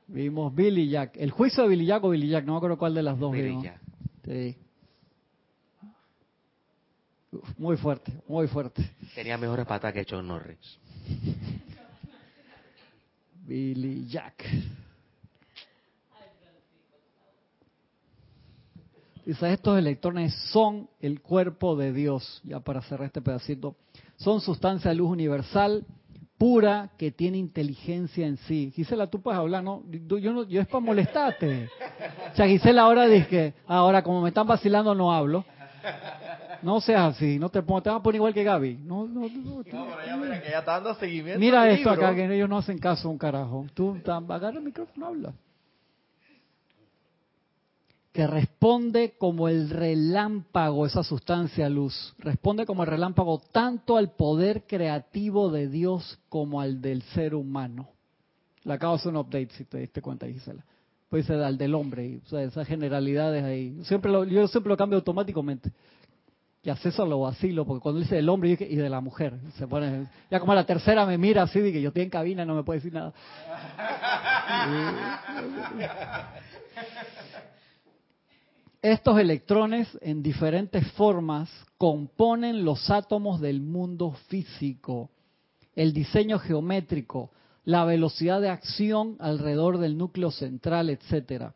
Vimos Billy Jack. El juicio de Billy Jack o Billy Jack, no me acuerdo cuál de las dos Billy. Jack. Sí. Uf, muy fuerte, muy fuerte. Tenía mejores patas que John Norris. Billy Jack. Dice, estos electrones son el cuerpo de Dios, ya para cerrar este pedacito, son sustancia de luz universal, pura, que tiene inteligencia en sí. Gisela, tú puedes hablar, ¿no? Yo, no, yo es para molestarte. O sea, Gisela ahora dice ahora como me están vacilando no hablo. No seas así, no te pongas, te vas a poner igual que Gaby. No, no, no, tú- No, pero ya mira que ya está dando seguimiento. Mira esto libro. acá, que ellos no hacen caso un carajo. Tú ta- agarra el micrófono, habla. Que responde como el relámpago, esa sustancia luz. Responde como el relámpago tanto al poder creativo de Dios como al del ser humano. Le acabo de hacer un update, si te diste cuenta, Gisela. Pues al del hombre, y, o sea, esas generalidades ahí. Siempre lo- yo siempre lo cambio automáticamente. Y a César lo vacilo, porque cuando dice del hombre dije, y de la mujer, se pone, ya como la tercera me mira así, que yo estoy en cabina, no me puede decir nada. Estos electrones en diferentes formas componen los átomos del mundo físico, el diseño geométrico, la velocidad de acción alrededor del núcleo central, etcétera.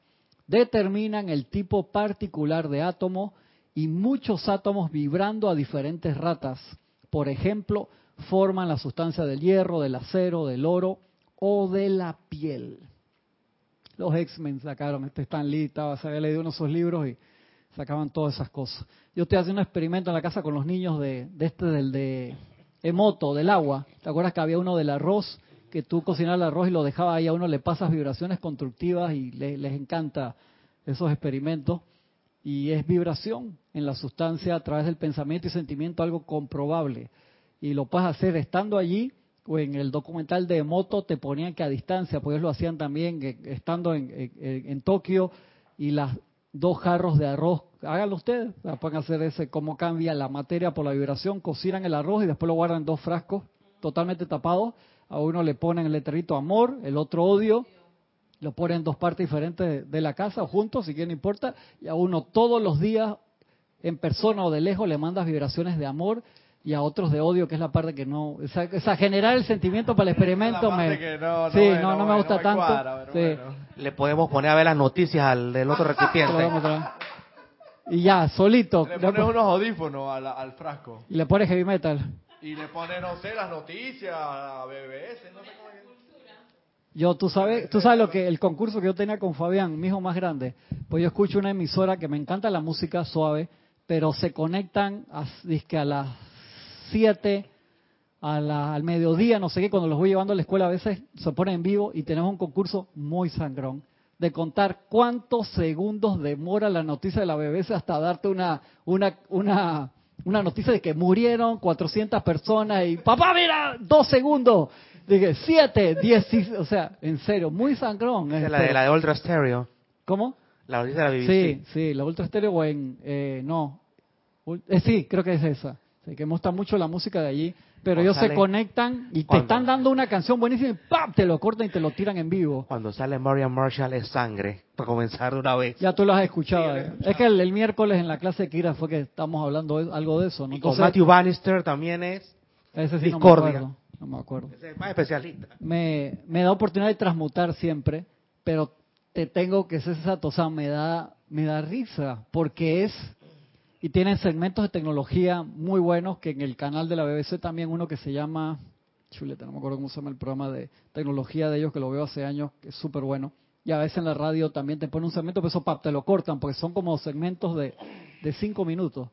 Determinan el tipo particular de átomo y muchos átomos vibrando a diferentes ratas. Por ejemplo, forman la sustancia del hierro, del acero, del oro o de la piel. Los X-Men sacaron, este Stan Lee estaba, se había leído uno de esos libros y sacaban todas esas cosas. Yo estoy haciendo un experimento en la casa con los niños de, de este, del de Emoto, del agua. ¿Te acuerdas que había uno del arroz? Que tú cocinabas el arroz y lo dejabas ahí, a uno le pasas vibraciones constructivas y le- les encanta esos experimentos. Y es vibración en la sustancia a través del pensamiento y sentimiento, algo comprobable. Y lo puedes hacer estando allí o en el documental de Emoto te ponían que a distancia, pues ellos lo hacían también eh, estando en, en- Tokio y las dos jarros de arroz, háganlo ustedes, pueden hacer ese, cómo cambia la materia por la vibración, cocinan el arroz y después lo guardan en dos frascos totalmente tapados, a uno le ponen el letrerito amor, el otro odio, lo ponen en dos partes diferentes de, la casa o juntos, si quieren, no importa, y a uno todos los días, en persona o de lejos, le mandas vibraciones de amor y a otros de odio, que es la parte que no, o sea, o sea, generar el sentimiento para el experimento me, no, no, sí, bueno, no, no me gusta tanto, sí. bueno. Le podemos poner a ver las noticias al del otro recipiente. Y ya, solito. Le pones pues, unos audífonos al, al frasco. Y le pones heavy metal. Y le pones, no sé, las noticias, a BBS, no sé cómo. Yo, tú sabes, tú sabes lo que el concurso que yo tenía con Fabián, mi hijo más grande. Pues yo escucho una emisora que me encanta la música suave, pero se conectan a, dizque a las 7 a la- al mediodía, no sé qué, cuando los voy llevando a la escuela a veces se ponen en vivo y tenemos un concurso muy sangrón de contar cuántos segundos demora la noticia de la BBC hasta darte una una una una noticia de que murieron 400 personas y papá mira dos segundos dije siete diez o sea en serio muy sangrón Esa es la este. de la de Ultra Stereo. cómo La de la BBC. sí sí la ultra estéreo o en eh, no eh, sí creo que es esa sí, que me gusta mucho la música de allí pero Cuando ellos se sale- conectan y te están dando una canción buenísima y ¡pam! te lo cortan y te lo tiran en vivo Cuando sale Marian Marshall es sangre. Para comenzar de una vez. Ya tú lo has escuchado. eh. Es que el, el miércoles en la clase de Kira fue que estamos hablando de- algo de eso, ¿no? Y con Entonces, Matthew Bannister también es. ese sí no Discordia. acuerdo. No me acuerdo. ese es más especialista. Me, me da oportunidad de transmutar siempre, pero te tengo que ser exacto, o sea, me da, me da risa, porque es, y tienen segmentos de tecnología muy buenos, que en el canal de la BBC también uno que se llama, chuleta, no me acuerdo cómo se llama el programa de tecnología de ellos, que lo veo hace años, que es súper bueno. Y a veces en la radio también te ponen un segmento, pero eso pap, te lo cortan, porque son como segmentos de, de cinco minutos.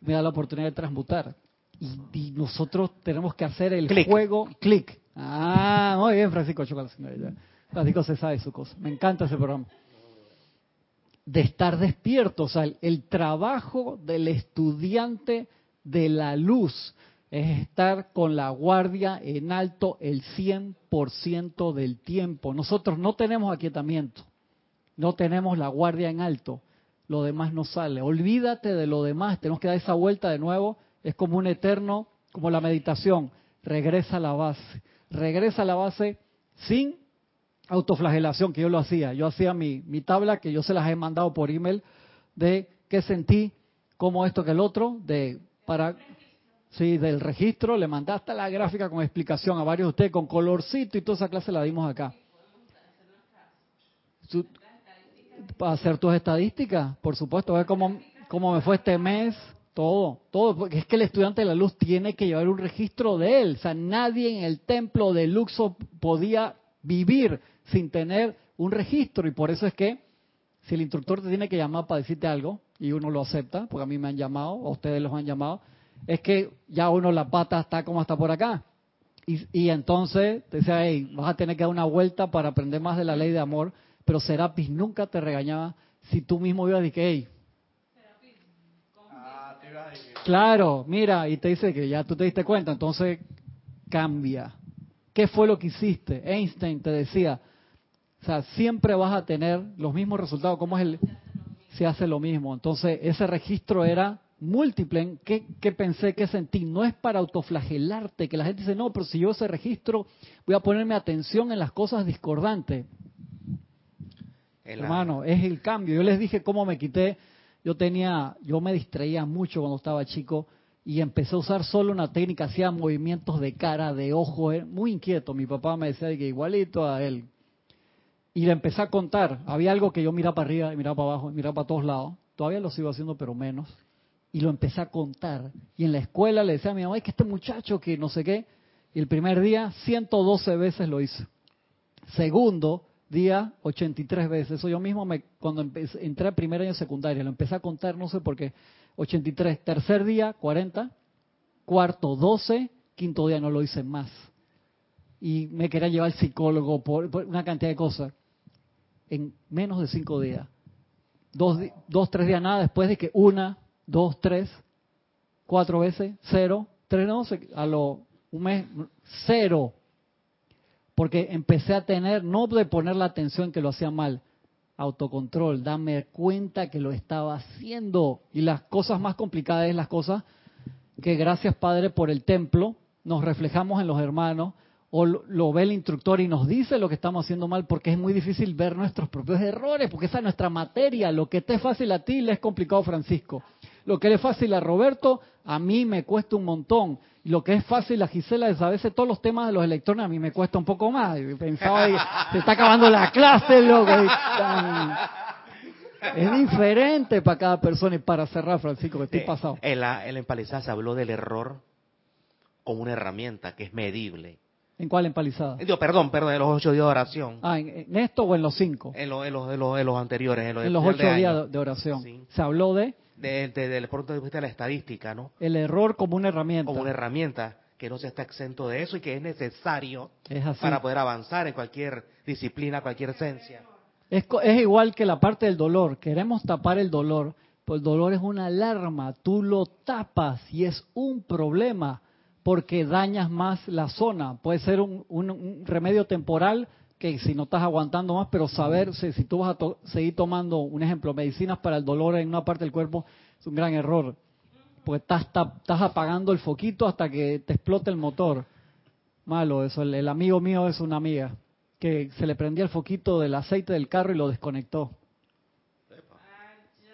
Me da la oportunidad de transmutar. Y, y nosotros tenemos que hacer el juego clic. Ah, muy bien, Francisco. Francisco se sabe su cosa. Me encanta ese programa. de estar despierto. O sea, el, el trabajo del estudiante de la luz es estar con la guardia en alto el 100% del tiempo. Nosotros no tenemos aquietamiento, no tenemos la guardia en alto, lo demás no sale. Olvídate de lo demás, tenemos que dar esa vuelta de nuevo, es como un eterno, como la meditación, regresa a la base, regresa a la base sin autoflagelación, que yo lo hacía. Yo hacía mi, mi tabla que yo se las he mandado por email de qué sentí, como esto que el otro, de para Sí, del registro, le mandaste la gráfica con explicación a varios de ustedes, con colorcito y toda esa clase la dimos acá. Para hacer tus estadísticas, por supuesto, ver cómo, cómo me fue este mes, todo, todo, porque es que el estudiante de la luz tiene que llevar un registro de él. O sea, nadie en el templo de Luxo podía vivir sin tener un registro y por eso es que si el instructor te tiene que llamar para decirte algo y uno lo acepta, porque a mí me han llamado, a ustedes los han llamado, es que ya uno la pata está como está por acá. Y, y entonces te decía, hey, vas a tener que dar una vuelta para aprender más de la ley de amor, pero Serapis nunca te regañaba si tú mismo ibas y que, hey, claro, mira, y te dice que ya tú te diste cuenta, entonces cambia. ¿Qué fue lo que hiciste? Einstein te decía, o sea, siempre vas a tener los mismos resultados. ¿Cómo es el...? Se hace lo mismo. Entonces, ese registro era múltiple. en ¿Qué, qué pensé, qué sentí? No es para autoflagelarte, que la gente dice, no, pero si yo ese registro voy a ponerme atención en las cosas discordantes. En la- Hermano, es el cambio. Yo les dije cómo me quité. Yo tenía, yo me distraía mucho cuando estaba chico y empecé a usar solo una técnica, hacía movimientos de cara, de ojo, eh, muy inquieto. Mi papá me decía que igualito a él. Y le empecé a contar. Había algo que yo miraba para arriba miraba para abajo miraba para todos lados. Todavía lo sigo haciendo, pero menos. Y lo empecé a contar. Y en la escuela le decía a mi mamá, es que este muchacho que no sé qué. Y el primer día, 112 veces lo hice. Segundo día, 83 veces. Eso yo mismo, me, cuando empecé- entré a primer año secundaria, lo empecé a contar, no sé por qué. 83. Tercer día, 40. Cuarto, 12. Quinto día no lo hice más. Y me quería llevar al psicólogo por, una cantidad de cosas. En menos de cinco días. Dos, dos, tres días nada, después de que una, dos, tres, cuatro veces, cero, tres, no, a lo, un mes, cero porque empecé a tener, no de poner la atención que lo hacía mal, autocontrol, darme cuenta que lo estaba haciendo. Y las cosas más complicadas es las cosas que gracias Padre por el templo nos reflejamos en los hermanos, o lo, ve el instructor y nos dice lo que estamos haciendo mal, porque es muy difícil ver nuestros propios errores, porque esa es nuestra materia. Lo que te es fácil a ti le es complicado Francisco. Lo que le es fácil a Roberto, a mí me cuesta un montón. Y lo que es fácil a Gisela es a veces todos los temas de los electrones a mí me cuesta un poco más. Y Pensaba, se está acabando la clase, loco. Es diferente para cada persona. Y para cerrar, Francisco, que estoy Eh, pasado. En la, en la empalizada se habló del error como una herramienta que es medible. ¿En cuál empalizada? Eh, Digo, perdón, perdón, en los ocho días de oración. Ah, ¿en, en esto o en los cinco? En, los en, los, en, los, en los anteriores, en los, En ocho días de, oración. Sí. Se habló de- Desde el punto de vista de la estadística, ¿no? el error como una herramienta. Como una herramienta que no se está exento de eso y que es necesario Es para poder avanzar en cualquier disciplina, cualquier esencia. Es, es igual que la parte del dolor. Queremos tapar el dolor, pero el dolor es una alarma. Tú lo tapas y es un problema porque dañas más la zona. Puede ser un, un- un remedio temporal que si no estás aguantando más, pero saber si, si tú vas a to- seguir tomando, un ejemplo, medicinas para el dolor en una parte del cuerpo, es un gran error. Porque estás, estás apagando el foquito hasta que te explote el motor. Malo eso. El, el amigo mío es una amiga que se le prendía el foquito del aceite del carro y lo desconectó.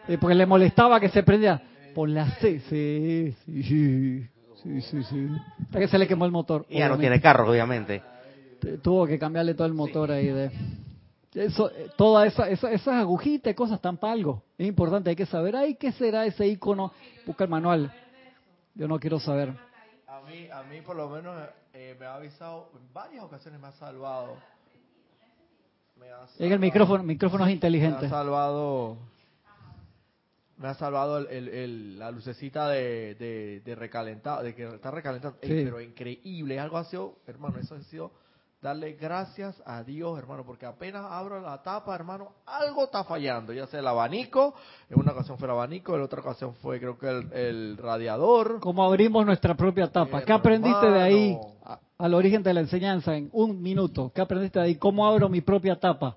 Eh, porque le molestaba que se prendía. Por la sí, sí, sí, sí, sí, sí, sí. Hasta que se le quemó el motor. Y ya no tiene carro, obviamente. Tuvo que cambiarle todo el motor ahí de... Eso, eh, toda esa, esa- esas agujitas, cosas están para algo. Es importante, hay que saber, ay, ¿qué será ese icono? Busca el manual. Yo no quiero saber. A mí, a mí por lo menos eh, me ha avisado, en varias ocasiones me ha salvado. Me ha En el salvado- micrófono, micrófono es Me inteligente. ha salvado, me ha salvado el, el- el- la lucecita de, de, de recalentado, de que está. Ey, Sí. pero increíble, algo ha sido, hermano, eso ha sido darle gracias a Dios, hermano, porque apenas abro la tapa, hermano, algo está fallando. Ya sea el abanico, en una ocasión fue el abanico, en otra ocasión fue creo que el, el radiador. Como abrimos nuestra propia tapa. ¿Qué aprendiste de ahí a- al origen de la enseñanza en un minuto? ¿Qué aprendiste de ahí? ¿Cómo abro mi propia tapa?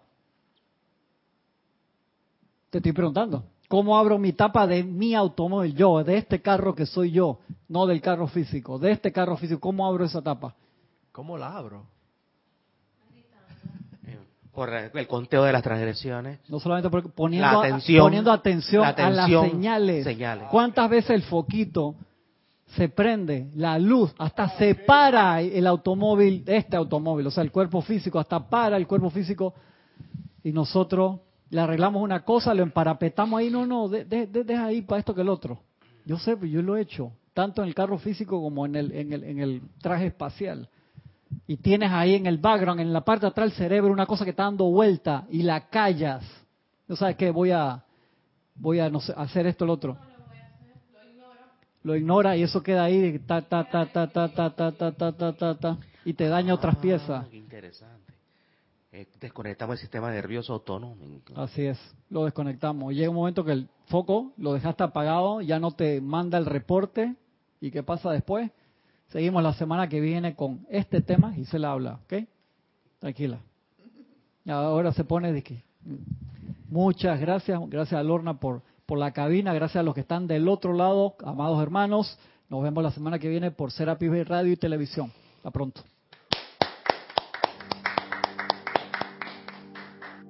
Te estoy preguntando. ¿Cómo abro mi tapa de mi automóvil? Yo, de este carro que soy yo, no del carro físico, de este carro físico. ¿Cómo abro esa tapa? ¿Cómo la abro? Por el conteo de las transgresiones. No solamente porque poniendo, La atención, poniendo atención, la a las señales. señales. ¿Cuántas veces el foquito se prende, la luz, hasta se para el automóvil, este automóvil, o sea, el cuerpo físico, hasta para el cuerpo físico y nosotros le arreglamos una cosa, lo emparapetamos ahí, no, no, de- de- de- deja ahí para esto que el otro. Yo sé, yo lo he hecho, tanto en el carro físico como en el, en el, en el traje espacial. Y tienes ahí en el background, en la parte de atrás del cerebro, una cosa que está dando vuelta y la callas. ¿No sabes qué? Voy a, voy a no sé, hacer esto, lo otro. Lo ignora y eso queda ahí, ta, ta, ta, ta, ta, ta, ta, ta, ta, ta, ta, ta, y te daña otras Ah, piezas. qué interesante. Eh, desconectamos el sistema nervioso autónomo. Así es, lo desconectamos. Llega un momento que el foco lo dejaste apagado, ya no te manda el reporte. ¿Y qué pasa después? Seguimos la semana que viene con este tema y se la habla, ¿ok? Tranquila. Ahora se pone de que. Muchas gracias, gracias a Lorna por, por la cabina, gracias a los que están del otro lado, amados hermanos. Nos vemos la semana que viene por Serapis Radio y Televisión. Hasta pronto.